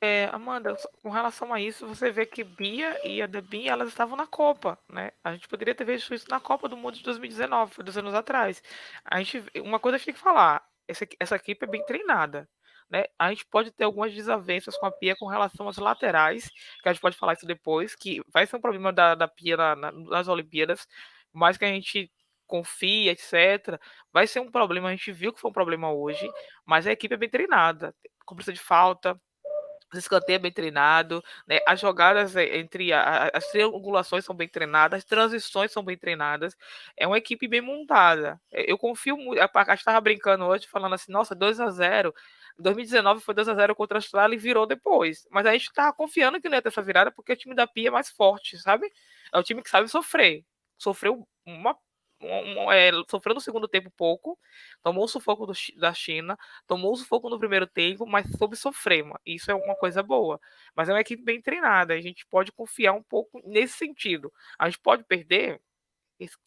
É, Amanda, com relação a isso, você vê que Bia e a Debinha, elas estavam na Copa, né? A gente poderia ter visto isso na Copa do Mundo de 2019, foi dois anos atrás. A gente, uma coisa que tem que falar, essa, essa equipe é bem treinada, né? A gente pode ter algumas desavenças com a Pia com relação às laterais, que a gente pode falar isso depois, que vai ser um problema da, da Pia na, na, nas Olimpíadas, mas que a gente confia, etc. Vai ser um problema, a gente viu que foi um problema hoje, mas a equipe é bem treinada, cobrança de falta, os escanteios é bem treinado, né? as jogadas eh, entre a, as triangulações são bem treinadas, as transições são bem treinadas, é uma equipe bem montada. Eu confio muito, a gente estava brincando hoje, falando assim, nossa, 2 a 0 2019 foi 2 a 0 contra a Austrália e virou depois. Mas a gente está confiando que não ia ter essa virada porque o time da Pia é mais forte, sabe? É o time que sabe sofrer. Sofreu uma um, é, sofreu no segundo tempo pouco, tomou o sufoco do, da China, tomou o sufoco no primeiro tempo, mas soube sofrer. Isso é uma coisa boa. Mas é uma equipe bem treinada, a gente pode confiar um pouco nesse sentido. A gente pode perder,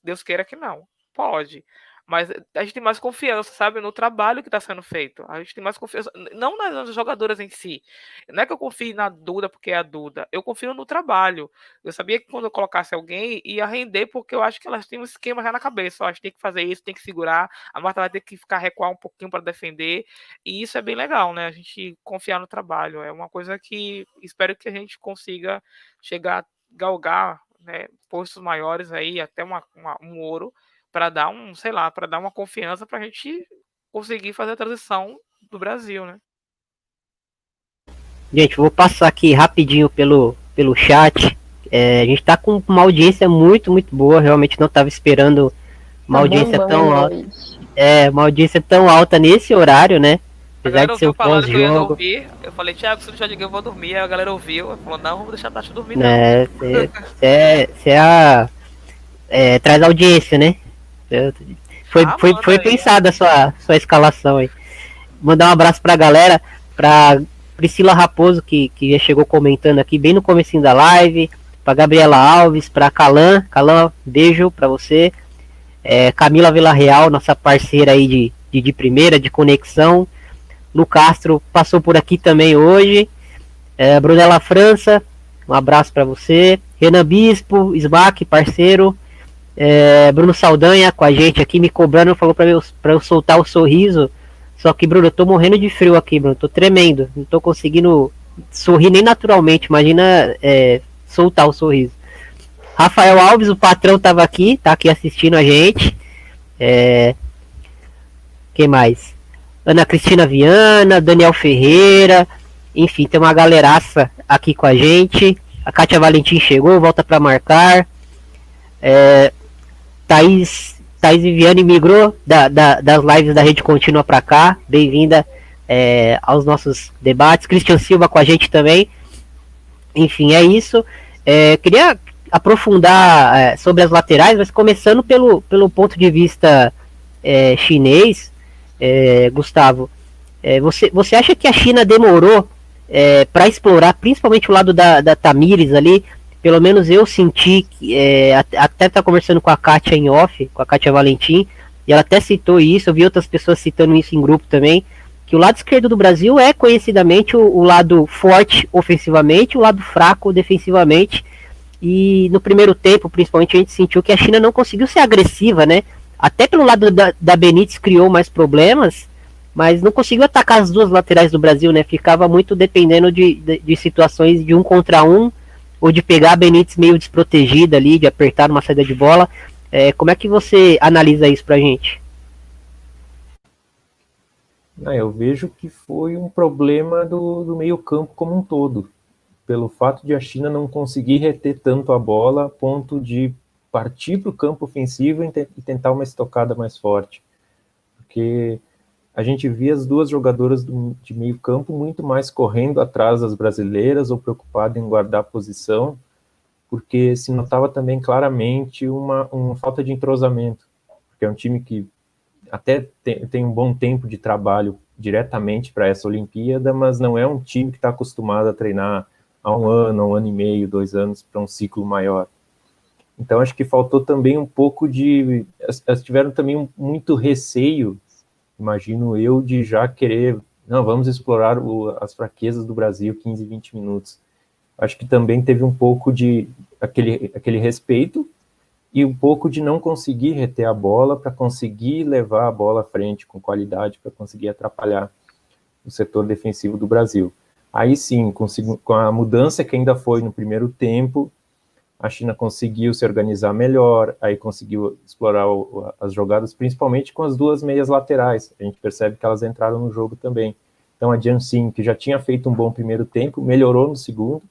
Deus queira que não, pode. Mas a gente tem mais confiança, sabe, no trabalho que está sendo feito. A gente tem mais confiança, não nas jogadoras em si. Não é que eu confie na Duda porque é a Duda, eu confio no trabalho. Eu sabia que quando eu colocasse alguém ia render, porque eu acho que elas têm um esquema já na cabeça. Ó, a gente tem que fazer isso, tem que segurar, a Marta vai ter que ficar recuar um pouquinho para defender, e isso é bem legal, né? A gente confiar no trabalho. É uma coisa que espero que a gente consiga chegar galgar né, postos maiores aí, até uma, uma um ouro para dar um, sei lá, para dar uma confiança para a gente conseguir fazer a transição do Brasil, né? Gente, vou passar aqui rapidinho pelo, pelo chat. É, a gente está com uma audiência muito, muito boa. Realmente não estava esperando uma tá audiência bom, tão alta. É, uma audiência tão alta nesse horário, né? Apesar de ser o pós-jogo. Eu, eu falei, Thiago, se não deixar de eu vou dormir. Aí a galera ouviu. Falou, não, vamos deixar a Tati dormir, não. É, você é, é a. É, traz audiência, né? Foi, ah, foi, foi pensada a sua, sua escalação aí. Mandar um abraço pra galera, pra Priscila Raposo, que, que já chegou comentando aqui bem no comecinho da live, pra Gabriela Alves, pra Calan, Calan, beijo pra você. É, Camila Villarreal, nossa parceira aí de, de, de, primeira, de conexão. Lu Castro passou por aqui também hoje. É, Brunella França, um abraço para você. Renan Bispo, Smack, parceiro. É, Bruno Saldanha com a gente aqui me cobrando, falou para eu, pra eu soltar o sorriso. Só que, Bruno, eu tô morrendo de frio aqui, Bruno. Tô tremendo. Não tô conseguindo sorrir nem naturalmente. Imagina é, soltar o sorriso. Rafael Alves, o patrão, tava aqui, tá aqui assistindo a gente. É... Quem mais? Ana Cristina Viana, Daniel Ferreira. Enfim, tem uma galeraça aqui com a gente. A Kátia Valentim chegou, volta para marcar. É, Thaís, Thaís Viviane migrou da, da, das lives da Rede Contínua para cá. Bem-vinda é, aos nossos debates. Cristian Silva com a gente também. Enfim, é isso. É, queria aprofundar é, sobre as laterais, mas começando pelo, pelo ponto de vista é, chinês, é, Gustavo. É, você, você acha que a China demorou para explorar, principalmente o lado da, da Tamires ali, pelo menos eu senti é, até tá conversando com a Kátia em off, com a Kátia Valentim, e ela até citou isso, eu vi outras pessoas citando isso em grupo também, que o lado esquerdo do Brasil é conhecidamente o, o lado forte ofensivamente, o lado fraco defensivamente. E no primeiro tempo, principalmente, a gente sentiu que a China não conseguiu ser agressiva, né? Até pelo lado da, da Benítez criou mais problemas, mas não conseguiu atacar as duas laterais do Brasil, né? Ficava muito dependendo de, de, de situações de um contra um ou de pegar a Benítez meio desprotegida ali, de apertar uma saída de bola. É, como é que você analisa isso pra gente? Ah, eu vejo que foi um problema do, do meio-campo como um todo, pelo fato de a China não conseguir reter tanto a bola a ponto de partir para o campo ofensivo e, te, e tentar uma estocada mais forte. Porque a gente via as duas jogadoras do, de meio campo muito mais correndo atrás das brasileiras ou preocupado em guardar posição, porque se notava também claramente uma, uma falta de entrosamento, porque é um time que até tem, tem um bom tempo de trabalho diretamente para essa Olimpíada, mas não é um time que está acostumado a treinar há um ano, um ano e meio, dois anos para um ciclo maior. Então acho que faltou também um pouco de, elas tiveram também muito receio imagino eu, de já querer, não, vamos explorar o, as fraquezas do Brasil 15, 20 minutos. Acho que também teve um pouco de aquele, aquele respeito e um pouco de não conseguir reter a bola para conseguir levar a bola à frente com qualidade, para conseguir atrapalhar o setor defensivo do Brasil. Aí sim, com, com a mudança que ainda foi no primeiro tempo, a China conseguiu se organizar melhor, aí conseguiu explorar o, as jogadas, principalmente com as duas meias laterais. A gente percebe que elas entraram no jogo também. Então a Jansin, que já tinha feito um bom primeiro tempo, melhorou no segundo,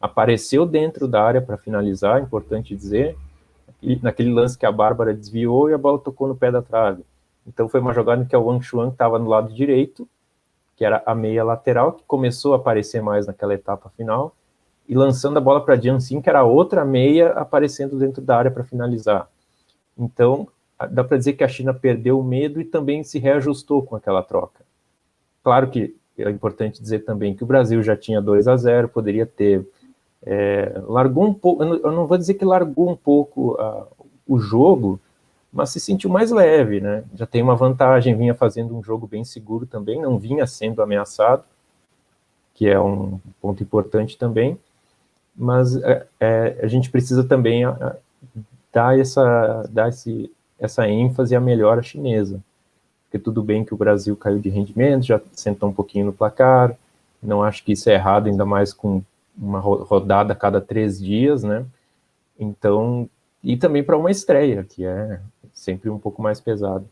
apareceu dentro da área para finalizar, importante dizer, e naquele lance que a Bárbara desviou e a bola tocou no pé da trave. Então foi uma jogada em que o Wang Chuan estava no lado direito, que era a meia lateral, que começou a aparecer mais naquela etapa final, e lançando a bola para Jansin, que era outra meia aparecendo dentro da área para finalizar. Então, dá para dizer que a China perdeu o medo e também se reajustou com aquela troca. Claro que é importante dizer também que o Brasil já tinha 2 a 0, poderia ter é, largou um pouco, eu não vou dizer que largou um pouco o jogo, mas se sentiu mais leve, né? Já tem uma vantagem, vinha fazendo um jogo bem seguro também, não vinha sendo ameaçado, que é um ponto importante também, mas é, é, a gente precisa também dar essa, dar esse, essa ênfase à melhora chinesa, porque tudo bem que o Brasil caiu de rendimento, já sentou um pouquinho no placar, não acho que isso é errado, ainda mais com uma rodada a cada três dias, né? Então, e também para uma estreia, que é sempre um pouco mais pesado.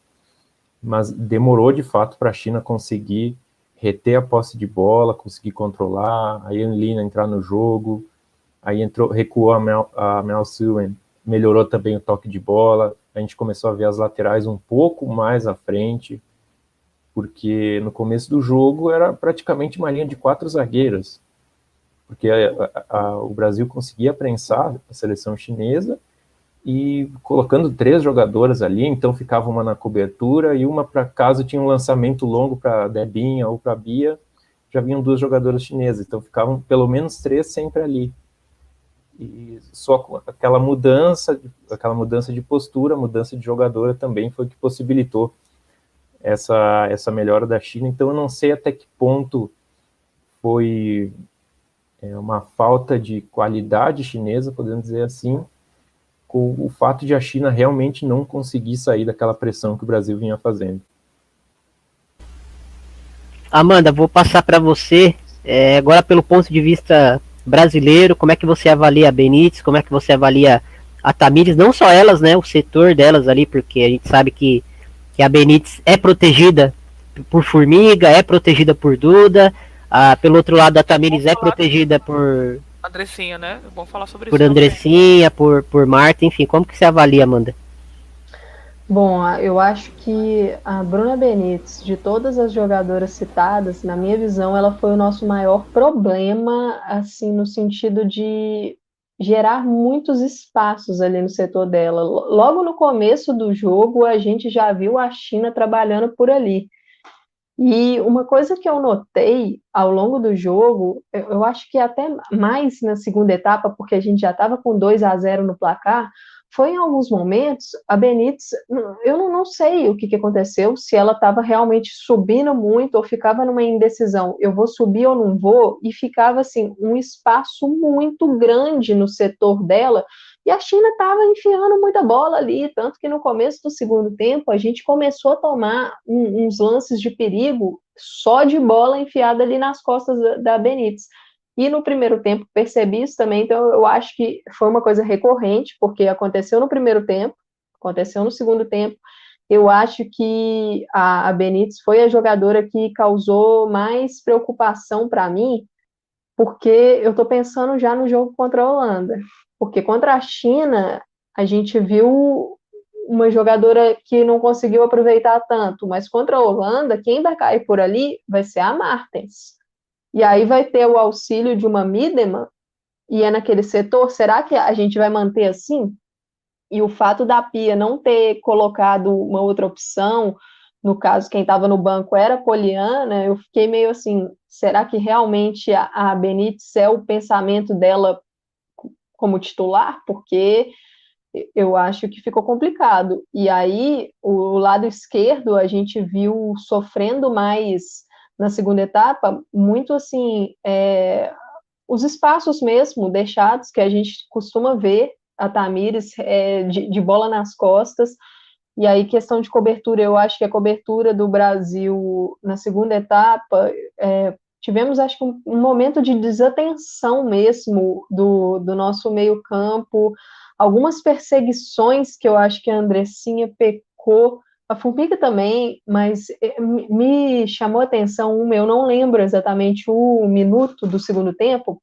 Mas demorou de fato para a China conseguir reter a posse de bola, conseguir controlar, a Yan entrar no jogo, aí entrou, recuou a Mel, a Mel Suen, melhorou também o toque de bola, a gente começou a ver as laterais um pouco mais à frente, porque no começo do jogo era praticamente uma linha de quatro zagueiras, porque a, a, o Brasil conseguia prensar a seleção chinesa e colocando três jogadoras ali, então ficava uma na cobertura e uma para caso tinha um lançamento longo para Debinha ou para Bia, já vinham duas jogadoras chinesas, então ficavam pelo menos três sempre ali. E só aquela mudança, aquela mudança de postura, mudança de jogadora também foi que possibilitou essa essa melhora da China. Então eu não sei até que ponto foi é, uma falta de qualidade chinesa, podemos dizer assim, com o fato de a China realmente não conseguir sair daquela pressão que o Brasil vinha fazendo. Amanda, vou passar para você é, agora pelo ponto de vista brasileiro, como é que você avalia a Benítez, como é que você avalia a Tamires, não só elas, né, o setor delas ali, porque a gente sabe que, que a Benítez é protegida por Formiga, é protegida por Duda, ah, pelo outro lado a Tamires é protegida por Andressinha, né? Vamos falar sobre por isso. Por Andressinha, por, por Marta, enfim, como que você avalia, Amanda? Bom, eu acho que a Bruna Benítez, de todas as jogadoras citadas, na minha visão, ela foi o nosso maior problema, assim, no sentido de gerar muitos espaços ali no setor dela. Logo no começo do jogo, a gente já viu a China trabalhando por ali. E uma coisa que eu notei ao longo do jogo, eu, acho que até mais na segunda etapa, porque a gente já estava com 2 a 0 no placar, foi em alguns momentos a Benítez, eu não, sei o que, que aconteceu, se ela estava realmente subindo muito ou ficava numa indecisão, eu vou subir ou não vou, e ficava assim um espaço muito grande no setor dela e a China estava enfiando muita bola ali, tanto que no começo do segundo tempo a gente começou a tomar um, uns lances de perigo só de bola enfiada ali nas costas da, da Benítez. E no primeiro tempo percebi isso também, então eu acho que foi uma coisa recorrente, porque aconteceu no primeiro tempo, aconteceu no segundo tempo. Eu acho que a, Benítez foi a jogadora que causou mais preocupação para mim, porque eu estou pensando já no jogo contra a Holanda. Porque contra a China, a gente viu uma jogadora que não conseguiu aproveitar tanto, mas contra a Holanda, quem vai cair por ali vai ser a Martens. E aí vai ter o auxílio de uma Mideman, e é naquele setor, será que a gente vai manter assim? E o fato da Pia não ter colocado uma outra opção, no caso, quem estava no banco era a Poliana, eu fiquei meio assim, será que realmente a, a Benítez é o pensamento dela como titular, porque eu acho que ficou complicado. E aí, o lado esquerdo, a gente viu sofrendo mais na segunda etapa, muito assim, é, os espaços mesmo deixados, que a gente costuma ver a Tamires é, de, de bola nas costas. E aí, questão de cobertura, eu acho que a cobertura do Brasil na segunda etapa é, tivemos, acho que, um, um momento de desatenção mesmo do, do nosso meio-campo, algumas perseguições que eu acho que a Andressinha pecou, a Formiga também, mas eh, me chamou a atenção uma, eu não lembro exatamente o minuto do segundo tempo,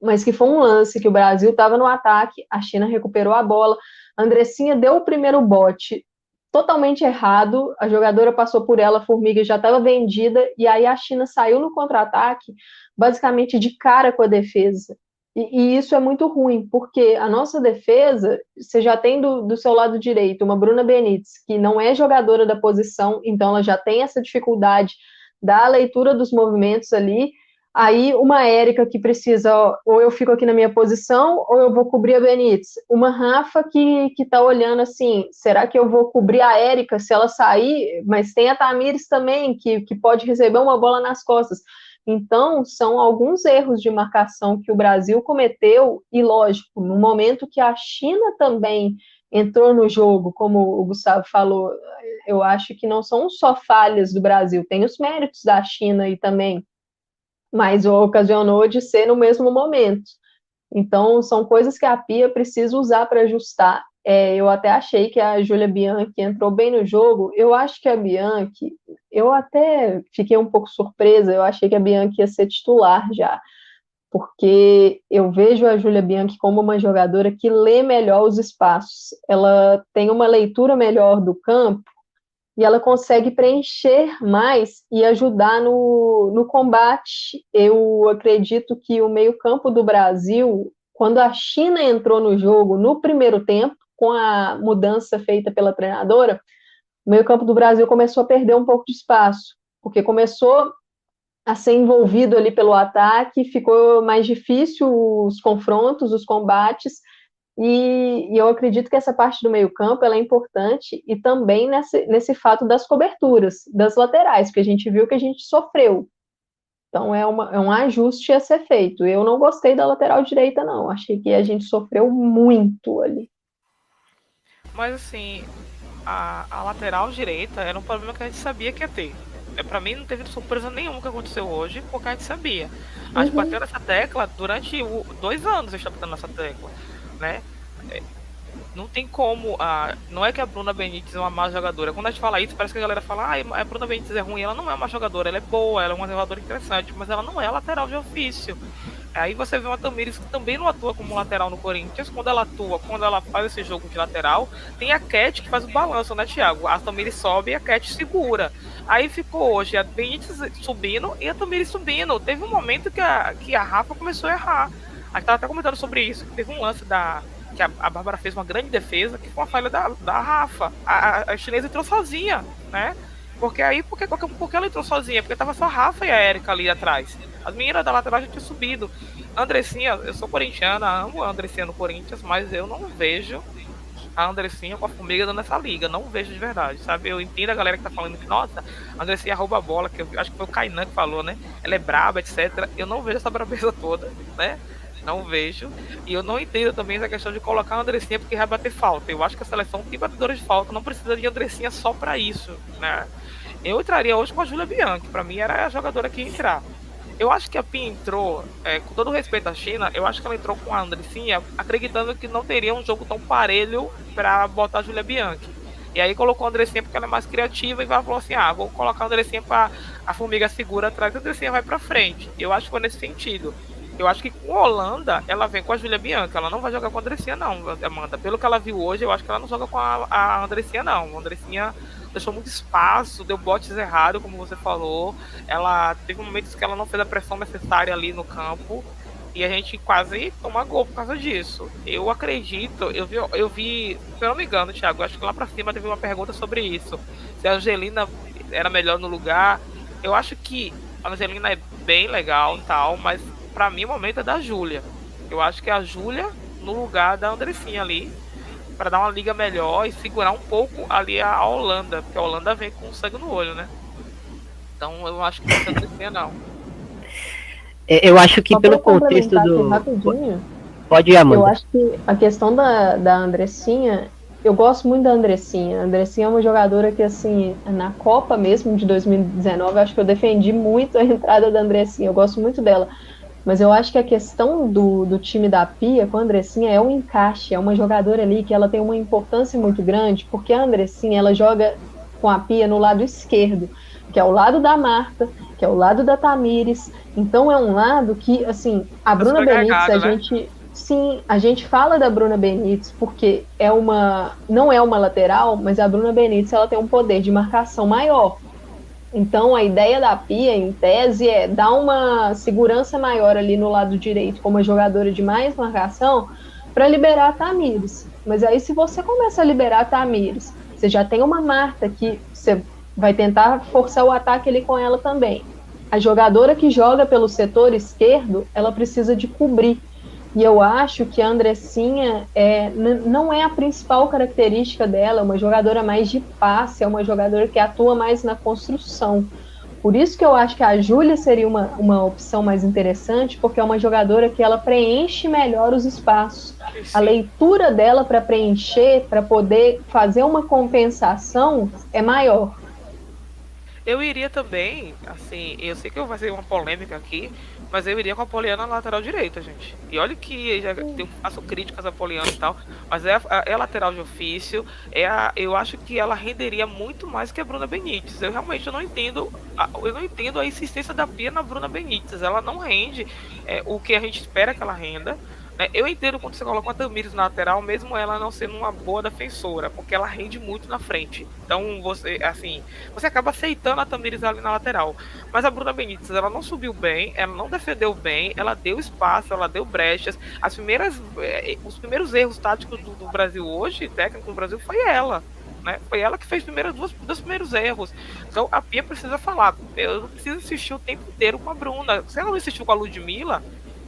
mas que foi um lance que o Brasil estava no ataque, a China recuperou a bola, a Andressinha deu o primeiro bote, totalmente errado. A jogadora passou por ela, a formiga já estava vendida, e aí a China saiu no contra-ataque, basicamente de cara com a defesa. E, e, isso é muito ruim, porque a nossa defesa, você já tem do, do seu lado direito uma Bruna Benítez, que não é jogadora da posição, então ela já tem essa dificuldade da leitura dos movimentos ali. Aí uma Érica que precisa, ó, ou eu fico aqui na minha posição, ou eu vou cobrir a Benítez. Uma Rafa que, que tá olhando assim, será que eu vou cobrir a Érica se ela sair? Mas tem a Tamires também, que, que pode receber uma bola nas costas. Então, são alguns erros de marcação que o Brasil cometeu, e lógico, no momento que a China também entrou no jogo, como o Gustavo falou, eu acho que não são só falhas do Brasil, tem os méritos da China aí também mas ocasionou de ser no mesmo momento. Então, são coisas que a Pia precisa usar para ajustar. É, eu até achei que a Júlia Bianchi entrou bem no jogo. Eu acho que a Bianchi, eu até fiquei um pouco surpresa, eu achei que a Bianchi ia ser titular já, porque eu vejo a Júlia Bianchi como uma jogadora que lê melhor os espaços. Ela tem uma leitura melhor do campo e ela consegue preencher mais e ajudar no, no combate. Eu acredito que o meio-campo do Brasil, quando a China entrou no jogo no primeiro tempo, com a mudança feita pela treinadora, o meio-campo do Brasil começou a perder um pouco de espaço, porque começou a ser envolvido ali pelo ataque, ficou mais difícil os confrontos, os combates, e, e, eu acredito que essa parte do meio-campo é importante e também nesse, nesse fato das coberturas, das laterais, que a gente viu que a gente sofreu. Então é, uma, é um ajuste a ser feito. Eu não gostei da lateral direita, não. Achei que a gente sofreu muito ali. Mas assim, a, a lateral direita era um problema que a gente sabia que ia ter. É, para mim não teve surpresa nenhuma que aconteceu hoje, porque a gente sabia. A gente uhum. bateu nessa tecla durante o, dois anos, a gente tá batendo nessa tecla né? É, não tem como. A, não é que a Bruna Benítez é uma má jogadora. Quando a gente fala isso, parece que a galera fala, ah, a Bruna Benítez é ruim. Ela não é uma jogadora, ela é boa, ela é uma jogadora interessante, mas ela não é lateral de ofício. Aí você vê uma Tamires que também não atua como lateral no Corinthians. Quando ela atua, quando ela faz esse jogo de lateral, tem a Cat que faz o balanço, né, Thiago? A Tamires sobe e a Cat segura. Aí ficou hoje a Benítez subindo e a Tamires subindo. Teve um momento que a, que a Rafa começou a errar. A gente tava até comentando sobre isso, teve um lance da. Que a, a Bárbara fez uma grande defesa, que foi uma falha da, da Rafa. A, a chinesa entrou sozinha, né? Porque aí, porque, porque ela entrou sozinha? Porque tava só a Rafa e a Erika ali atrás. As meninas da lateral já tinham subido. Andressinha, eu sou corintiana, amo a Andressinha no Corinthians, mas eu não vejo a Andressinha com a Formiga dando essa liga. Não vejo de verdade, sabe? Eu entendo a galera que tá falando que, nossa, a Andressinha rouba a bola, que eu acho que foi o Kainan que falou, né? Ela é braba, etc. Eu não vejo essa brabeza (laughs) toda, né? Não vejo. E eu não entendo também essa questão de colocar a Andressinha porque vai bater falta. Eu acho que a seleção tem batedores de falta, não precisa de Andressinha só para isso, né? Eu entraria hoje com a Júlia Bianchi, para mim era a jogadora que ia entrar. Eu acho que a Pin entrou, é, com todo respeito à China, eu acho que ela entrou com a Andressinha acreditando que não teria um jogo tão parelho para botar a Júlia Bianchi. E aí colocou a Andressinha porque ela é mais criativa e vai falou assim: ah, vou colocar a Andressinha para a formiga segura atrás a Andressinha vai para frente. Eu acho que foi nesse sentido. Eu acho que com Holanda, ela vem com a Júlia Bianca. Ela não vai jogar com a Andressinha, não, Amanda. Pelo que ela viu hoje, eu acho que ela não joga com a, a Andressinha, não. A Andressinha deixou muito espaço, deu botes errado, como você falou. Ela teve momentos que ela não fez a pressão necessária ali no campo. E a gente quase toma gol por causa disso. Eu acredito, eu vi, eu vi se eu não me engano, Thiago, acho que lá pra cima teve uma pergunta sobre isso. Se a Angelina era melhor no lugar. Eu acho que a Angelina é bem legal e tal, mas para mim o momento é da Júlia. Eu acho que é a Júlia no lugar da Andressinha ali, para dar uma liga melhor e segurar um pouco ali a Holanda, porque a Holanda vem com sangue no olho, né? Então eu acho que não é a Andressinha não. É, eu acho que Só pelo contexto do. Rapidinho, Pode ir, Amanda. Eu acho que a questão da, da Andressinha, eu gosto muito da Andressinha. A Andressinha é uma jogadora que, assim, na Copa mesmo de 2019, eu acho que eu defendi muito a (laughs) entrada da Andressinha. Eu gosto muito dela. Mas eu acho que a questão do, do time da Pia com a Andressinha é um encaixe, é uma jogadora ali que ela tem uma importância muito grande, porque a Andressinha ela joga com a Pia no lado esquerdo, que é o lado da Marta, que é o lado da Tamires. Então é um lado que, assim, a Bruna Benítez, a né? gente. Sim, a gente fala da Bruna Benítez porque é uma. não é uma lateral, mas a Bruna Benítez ela tem um poder de marcação maior. Então, a ideia da Pia, em tese, é dar uma segurança maior ali no lado direito, como a jogadora de mais marcação, para liberar a Tamires. Mas aí, se você começa a liberar a Tamires, você já tem uma Marta que você vai tentar forçar o ataque ali com ela também. a jogadora que joga pelo setor esquerdo, ela precisa de cobrir. E eu acho que a Andressinha é, não é a principal característica dela, é uma jogadora mais de passe, é uma jogadora que atua mais na construção. Por isso que eu acho que a Júlia seria uma, uma opção mais interessante, porque é uma jogadora que ela preenche melhor os espaços. A leitura dela para preencher, para poder fazer uma compensação, é maior. Eu iria também, assim, eu sei que vai ser uma polêmica aqui, mas eu iria com a Poliana na lateral direita, gente. E olha que já eu faço críticas a Poliana e tal, mas é, a, é lateral de ofício. É a, eu acho que ela renderia muito mais que a Bruna Benítez. Eu realmente não entendo, eu não entendo a insistência da Pia na Bruna Benítez. Ela não rende é, o que a gente espera que ela renda. Né? Eu entendo quando você coloca uma Tamires na lateral, mesmo ela não sendo uma boa defensora, porque ela rende muito na frente. Então você, assim, você acaba aceitando a Tamires ali na lateral. Mas a Bruna Benítez, ela não subiu bem, ela não defendeu bem, ela deu espaço, ela deu brechas. As primeiras, eh, os primeiros erros táticos do, do Brasil hoje, técnico do Brasil, foi ela. Né? Foi ela que fez primeiro, duas, dos primeiros erros. Então a Pia precisa falar. Eu não preciso insistir o tempo inteiro com a Bruna. Se ela não insistiu com a Ludmilla,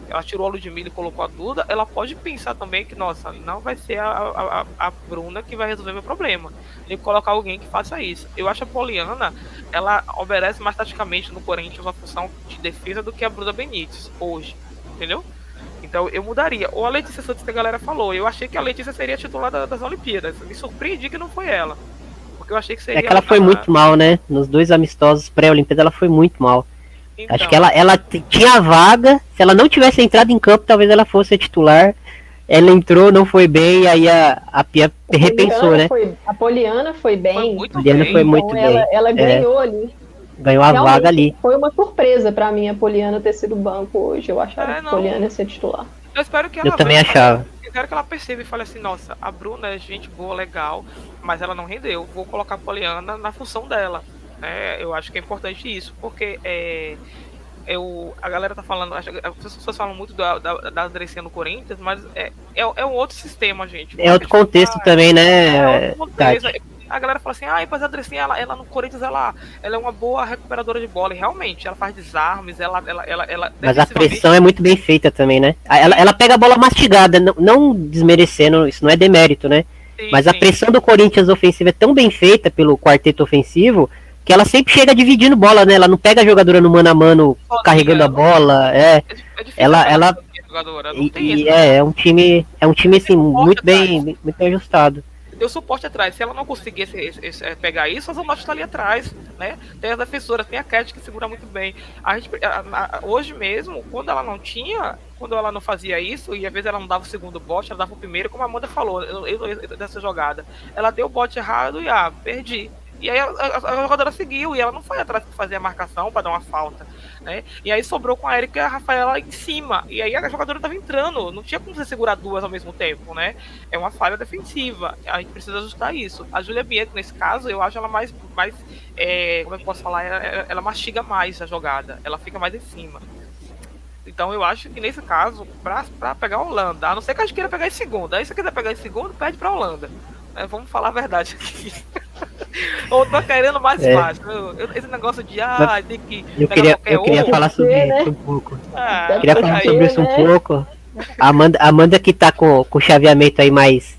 ela tirou a Ludmilla e colocou a Duda, ela pode pensar também que, nossa, não vai ser a, a, a Bruna que vai resolver meu problema. Que colocar alguém que faça isso. Eu acho a Poliana, ela obedece mais taticamente no Corinthians uma função de defesa do que a Bruna Benítez hoje. Entendeu? Então eu mudaria. Ou a Letícia Santos que a galera falou. Eu achei que a Letícia seria titular das Olimpíadas. Me surpreendi que não foi ela. Porque eu achei que seria. É que ela foi muito mal, né? Nos dois amistosos pré-Olimpíada ela foi muito mal. Então. Acho que ela, ela tinha vaga. Se ela não tivesse entrado em campo, talvez ela fosse a titular. Ela entrou, não foi bem, aí a, a Pia a repensou, né? Foi, a Poliana foi bem. Foi muito Poliana bem. foi muito então, bem. Ela, ela é. ganhou é. ali. Ganhou a Realmente, vaga ali. Foi uma surpresa para mim a Poliana ter sido banco hoje. Eu achava é, que a Poliana ia ser titular. Eu espero que ela Eu também achava. Eu quero que ela perceba e fale assim, nossa, a Bruna é gente boa, legal, mas ela não rendeu. Vou colocar a Poliana na função dela. Né? Eu acho que é importante isso, porque é, eu, a galera tá falando, as pessoas falam muito da, da, da Andressinha no Corinthians, mas é, é, é, um outro sistema, gente. É outro contexto ah, também, né? É contexto. A galera fala assim, ah, mas a Andressinha, ela, ela no Corinthians, ela, ela é uma boa recuperadora de bola. E realmente, ela faz desarmes, ela. ela, ela, ela mas a pressão é muito bem feita também, né? Ela, ela pega a bola mastigada, não, não desmerecendo, isso não é demérito, né? Sim, mas sim. a pressão do Corinthians ofensiva é tão bem feita pelo quarteto ofensivo que ela sempre chega dividindo bola, né? Ela não pega a jogadora no mano a mano carregando a bola, é. é, ela, ela e, é, é um time, é um time assim muito bem, muito bem ajustado deu suporte atrás. Se ela não conseguir esse, esse, esse, é, pegar isso, as Zanotti está ali atrás, né? Tem as defensoras, tem a Cat que segura muito bem. A gente, a, a, hoje mesmo, quando ela não tinha, quando ela não fazia isso, e às vezes ela não dava o segundo bote, ela dava o primeiro, como a Amanda falou eu, eu, eu, dessa jogada. Ela deu o bote errado e ah, perdi. E aí a, a, a, jogadora seguiu e ela não foi atrás de fazer a marcação para dar uma falta. Né? E aí sobrou com a Erika e a Rafaela em cima. E aí a jogadora estava entrando. Não tinha como você segurar duas ao mesmo tempo, né? É uma falha defensiva. A gente precisa ajustar isso. A Julia Bianco, nesse caso, eu acho ela mais. mais é, como é que eu posso falar? Ela, ela mastiga mais a jogada. Ela fica mais em cima. Então eu acho que nesse caso, para pegar a Holanda, a não ser que a gente queira pegar em segundo. Aí se você quiser pegar em segundo, pede para a Holanda. É, vamos falar a verdade aqui. (laughs) (laughs) Ou tô querendo mais é. fácil. esse negócio de ah, tem que. Eu queria, eu queria falar sobre né? isso um pouco. Ah, queria falar sobre isso um né? pouco. A Amanda, Amanda que tá com, com o chaveamento aí mais,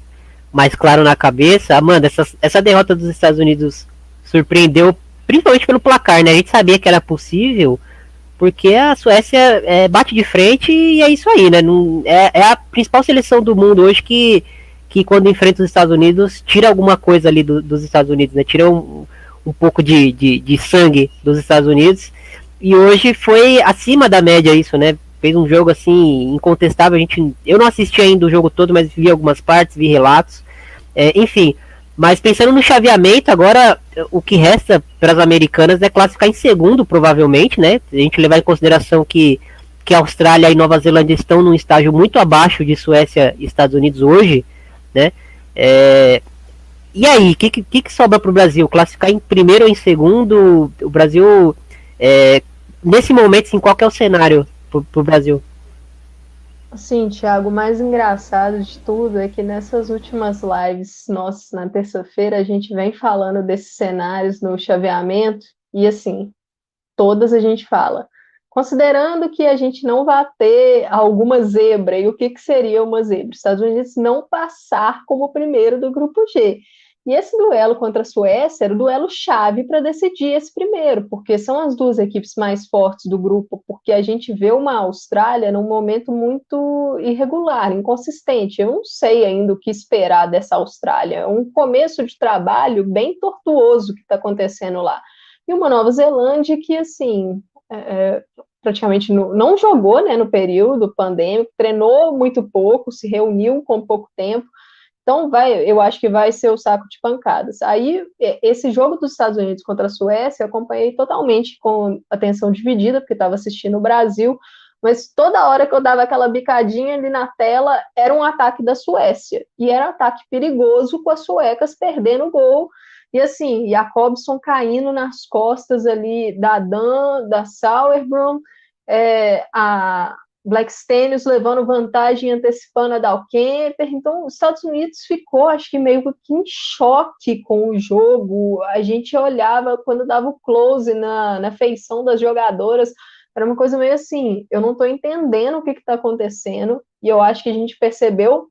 mais claro na cabeça. Amanda, essa, essa derrota dos Estados Unidos surpreendeu, principalmente pelo placar, né? A gente sabia que era possível, porque a Suécia é, bate de frente e é isso aí, né? Não, é, é a principal seleção do mundo hoje que que quando enfrenta os Estados Unidos, tira alguma coisa ali do, dos Estados Unidos, né? Tira um, um pouco de, de, de, sangue dos Estados Unidos. E hoje foi acima da média isso, né? Fez um jogo assim, incontestável. A gente, eu não assisti ainda o jogo todo, mas vi algumas partes, vi relatos. É, enfim, mas pensando no chaveamento, agora o que resta para as americanas é classificar em segundo, provavelmente, né? A gente levar em consideração que, que a Austrália e Nova Zelândia estão num estágio muito abaixo de Suécia e Estados Unidos hoje né? É, e aí, o que, que, que, sobra para o Brasil? Classificar em primeiro ou em segundo? O Brasil, é, nesse momento, assim, qual é o cenário para o Brasil? Sim, Thiago, o mais engraçado de tudo é que nessas últimas lives nossas na terça-feira a gente vem falando desses cenários no chaveamento e assim, todas a gente fala. Considerando que a gente não vai ter alguma zebra, e o que, que seria uma zebra? Os Estados Unidos não passar como primeiro do grupo G. E esse duelo contra a Suécia era o duelo chave para decidir esse primeiro, porque são as duas equipes mais fortes do grupo, porque a gente vê uma Austrália num momento muito irregular, inconsistente. Eu não sei ainda o que esperar dessa Austrália. É um começo de trabalho bem tortuoso que está acontecendo lá. E uma Nova Zelândia que, assim, é, é praticamente no, não jogou né, no período pandêmico, treinou muito pouco, se reuniu com pouco tempo então, vai, eu acho que vai ser o saco de pancadas. Aí, esse jogo dos Estados Unidos contra a Suécia, eu acompanhei totalmente com atenção dividida, porque estava assistindo o Brasil, mas toda hora que eu dava aquela bicadinha ali na tela, era um ataque da Suécia. E era um ataque perigoso com as suecas perdendo o gol. E assim, Jacobson caindo nas costas ali da Dan, da Sauerbrunn, é, a, Black levando vantagem, antecipando a Dalkemper. Então, os Estados Unidos ficou, acho que meio que em choque com o jogo. A gente olhava quando dava o close na, na feição das jogadoras. Era uma coisa meio assim: eu não estou entendendo o que está acontecendo. E eu acho que a gente percebeu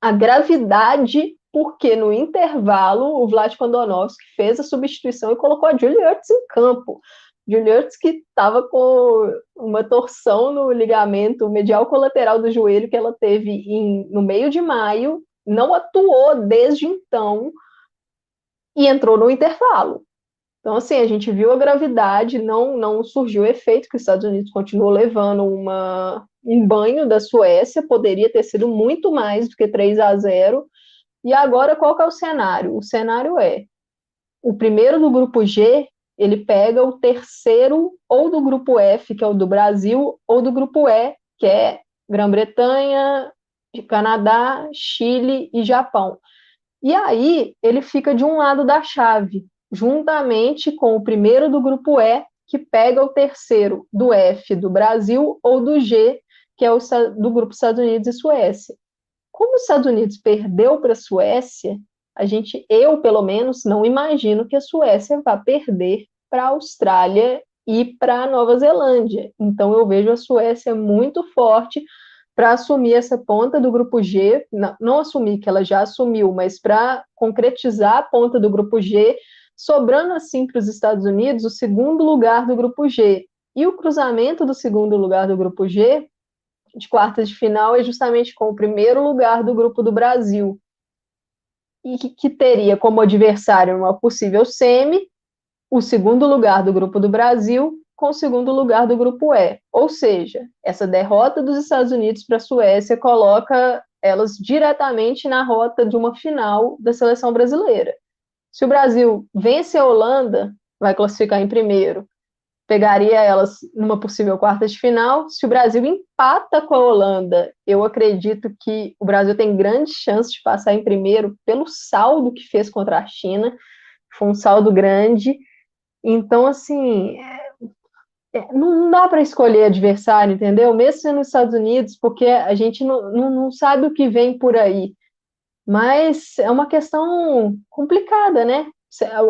a gravidade, porque no intervalo o Vlad Kondonovski fez a substituição e colocou a Julie em campo. Julius que estava com uma torção no ligamento medial colateral do joelho que ela teve em, no meio de maio, não atuou desde então e entrou no intervalo. Então, assim, a gente viu a gravidade, não, não surgiu o efeito que os Estados Unidos continuou levando uma, um banho da Suécia, poderia ter sido muito mais do que 3 a 0. E agora, qual que é o cenário? O cenário é o primeiro do grupo G ele pega o terceiro ou do grupo F, que é o do Brasil, ou do grupo E, que é Grã-Bretanha, Canadá, Chile e Japão. E aí ele fica de um lado da chave, juntamente com o primeiro do grupo E, que pega o terceiro do F do Brasil ou do G, que é o do grupo Estados Unidos e Suécia. Como os Estados Unidos perdeu para a Suécia, a gente, eu pelo menos, não imagino que a Suécia vá perder para a Austrália e para a Nova Zelândia. Então eu vejo a Suécia muito forte para assumir essa ponta do grupo G, não, não assumir que ela já assumiu, mas para concretizar a ponta do grupo G, sobrando assim para os Estados Unidos o segundo lugar do grupo G. E o cruzamento do segundo lugar do grupo G, de quartas de final, é justamente com o primeiro lugar do grupo do Brasil e que, que teria como adversário uma possível semi o segundo lugar do grupo do Brasil com o segundo lugar do grupo E. Ou seja, essa derrota dos Estados Unidos para a Suécia coloca elas diretamente na rota de uma final da seleção brasileira. Se o Brasil vence a Holanda, vai classificar em primeiro, pegaria elas numa possível quarta de final. Se o Brasil empata com a Holanda, eu acredito que o Brasil tem grande chance de passar em primeiro pelo saldo que fez contra a China. Foi um saldo grande. Então, assim, é, é não dá para escolher adversário, entendeu? Mesmo sendo nos Estados Unidos, porque a gente não, não, não sabe o que vem por aí. Mas é uma questão complicada, né?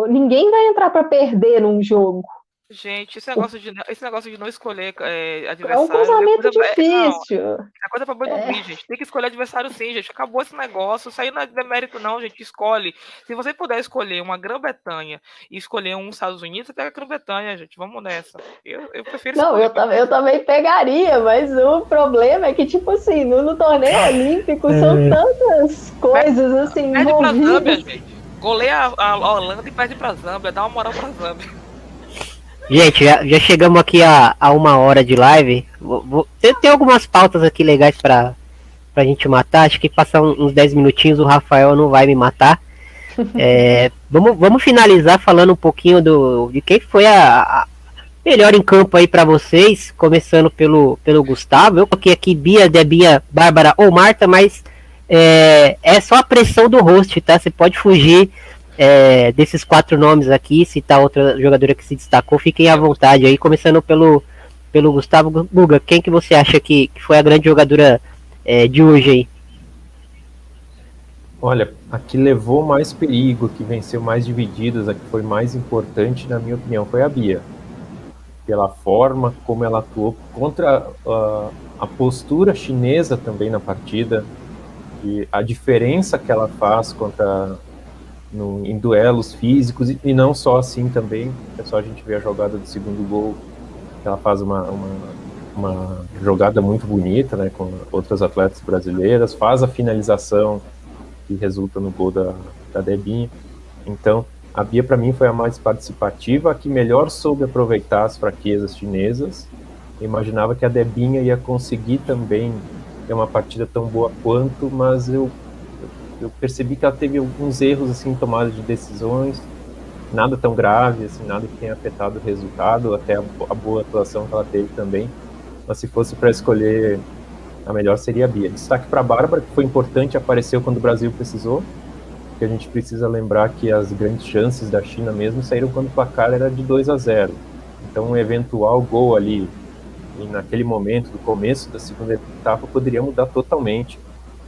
Ninguém vai entrar para perder num jogo. Gente, esse negócio de, esse negócio de não escolher é, adversário. É um casamento é coisa, difícil. É, não, é coisa pra boi é. gente. Tem que escolher adversário sim, gente. Acabou esse negócio. Isso aí não é demérito, não, gente. Escolhe. Se você puder escolher uma Grã-Bretanha e escolher um Estados Unidos, você pega a Grã-Bretanha, gente. Vamos nessa. Eu, eu prefiro Não, eu, também, eu também pegaria, mas o problema é que, tipo assim, no, no torneio olímpico são é. tantas coisas assim. Perde pra Zâmbia, gente. Goleia a, a Holanda e perde pra Zâmbia. Dá uma moral pra Zâmbia. Gente, já, já chegamos aqui a, a uma hora de live. Vou, vou, algumas pautas aqui legais pra, pra gente matar. Acho que passar uns 10 minutinhos o Rafael não vai me matar. (laughs) É, vamos, vamos finalizar falando um pouquinho do, de quem foi a, a melhor em campo aí para vocês, começando pelo, pelo Gustavo. Eu coloquei aqui Bia, Debinha, Bárbara ou Marta, mas é, é só a pressão do host, tá? Você pode fugir é, desses quatro nomes aqui, citar outra jogadora que se destacou, fiquem à vontade aí, começando pelo, pelo Gustavo Guga, quem que você acha que, que foi a grande jogadora é, de hoje aí? Olha, a que levou mais perigo, que venceu mais divididas, a que foi mais importante, na minha opinião, foi a Bia. pela forma como ela atuou contra uh, a postura chinesa também na partida e a diferença que ela faz contra no, em duelos físicos e, e, não só assim também é só a gente ver a jogada do segundo gol ela faz uma, uma, uma jogada muito bonita né com outras atletas brasileiras faz a finalização que resulta no gol da, da Debinha então a Bia, para mim, foi a mais participativa, a que melhor soube aproveitar as fraquezas chinesas. Eu imaginava que a Debinha ia conseguir também ter uma partida tão boa quanto, mas eu, eu percebi que ela teve alguns erros assim, tomada de decisões, nada tão grave, assim, nada que tenha afetado o resultado, até a, a boa atuação que ela teve também. Mas se fosse para escolher, a melhor seria a Bia. Destaque para a Bárbara, que foi importante, apareceu quando o Brasil precisou que a gente precisa lembrar que as grandes chances da China mesmo saíram quando o placar era de 2 a 0. Então, um eventual gol ali, naquele momento, do começo da segunda etapa, poderia mudar totalmente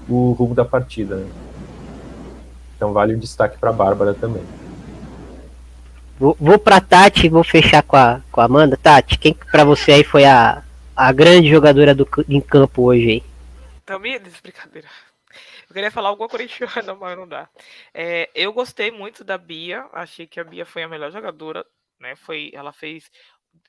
o rumo da partida. Né? Então, vale o destaque para a Bárbara também. Vou, vou para Tati e vou fechar com a, com a Amanda. Tati, quem para você aí foi a, a grande jogadora do, em campo hoje aí? Também, brincadeira. Eu queria falar alguma corintiana, mas não dá. É, eu gostei muito da Bia, achei que a Bia foi a melhor jogadora, né? Foi, ela fez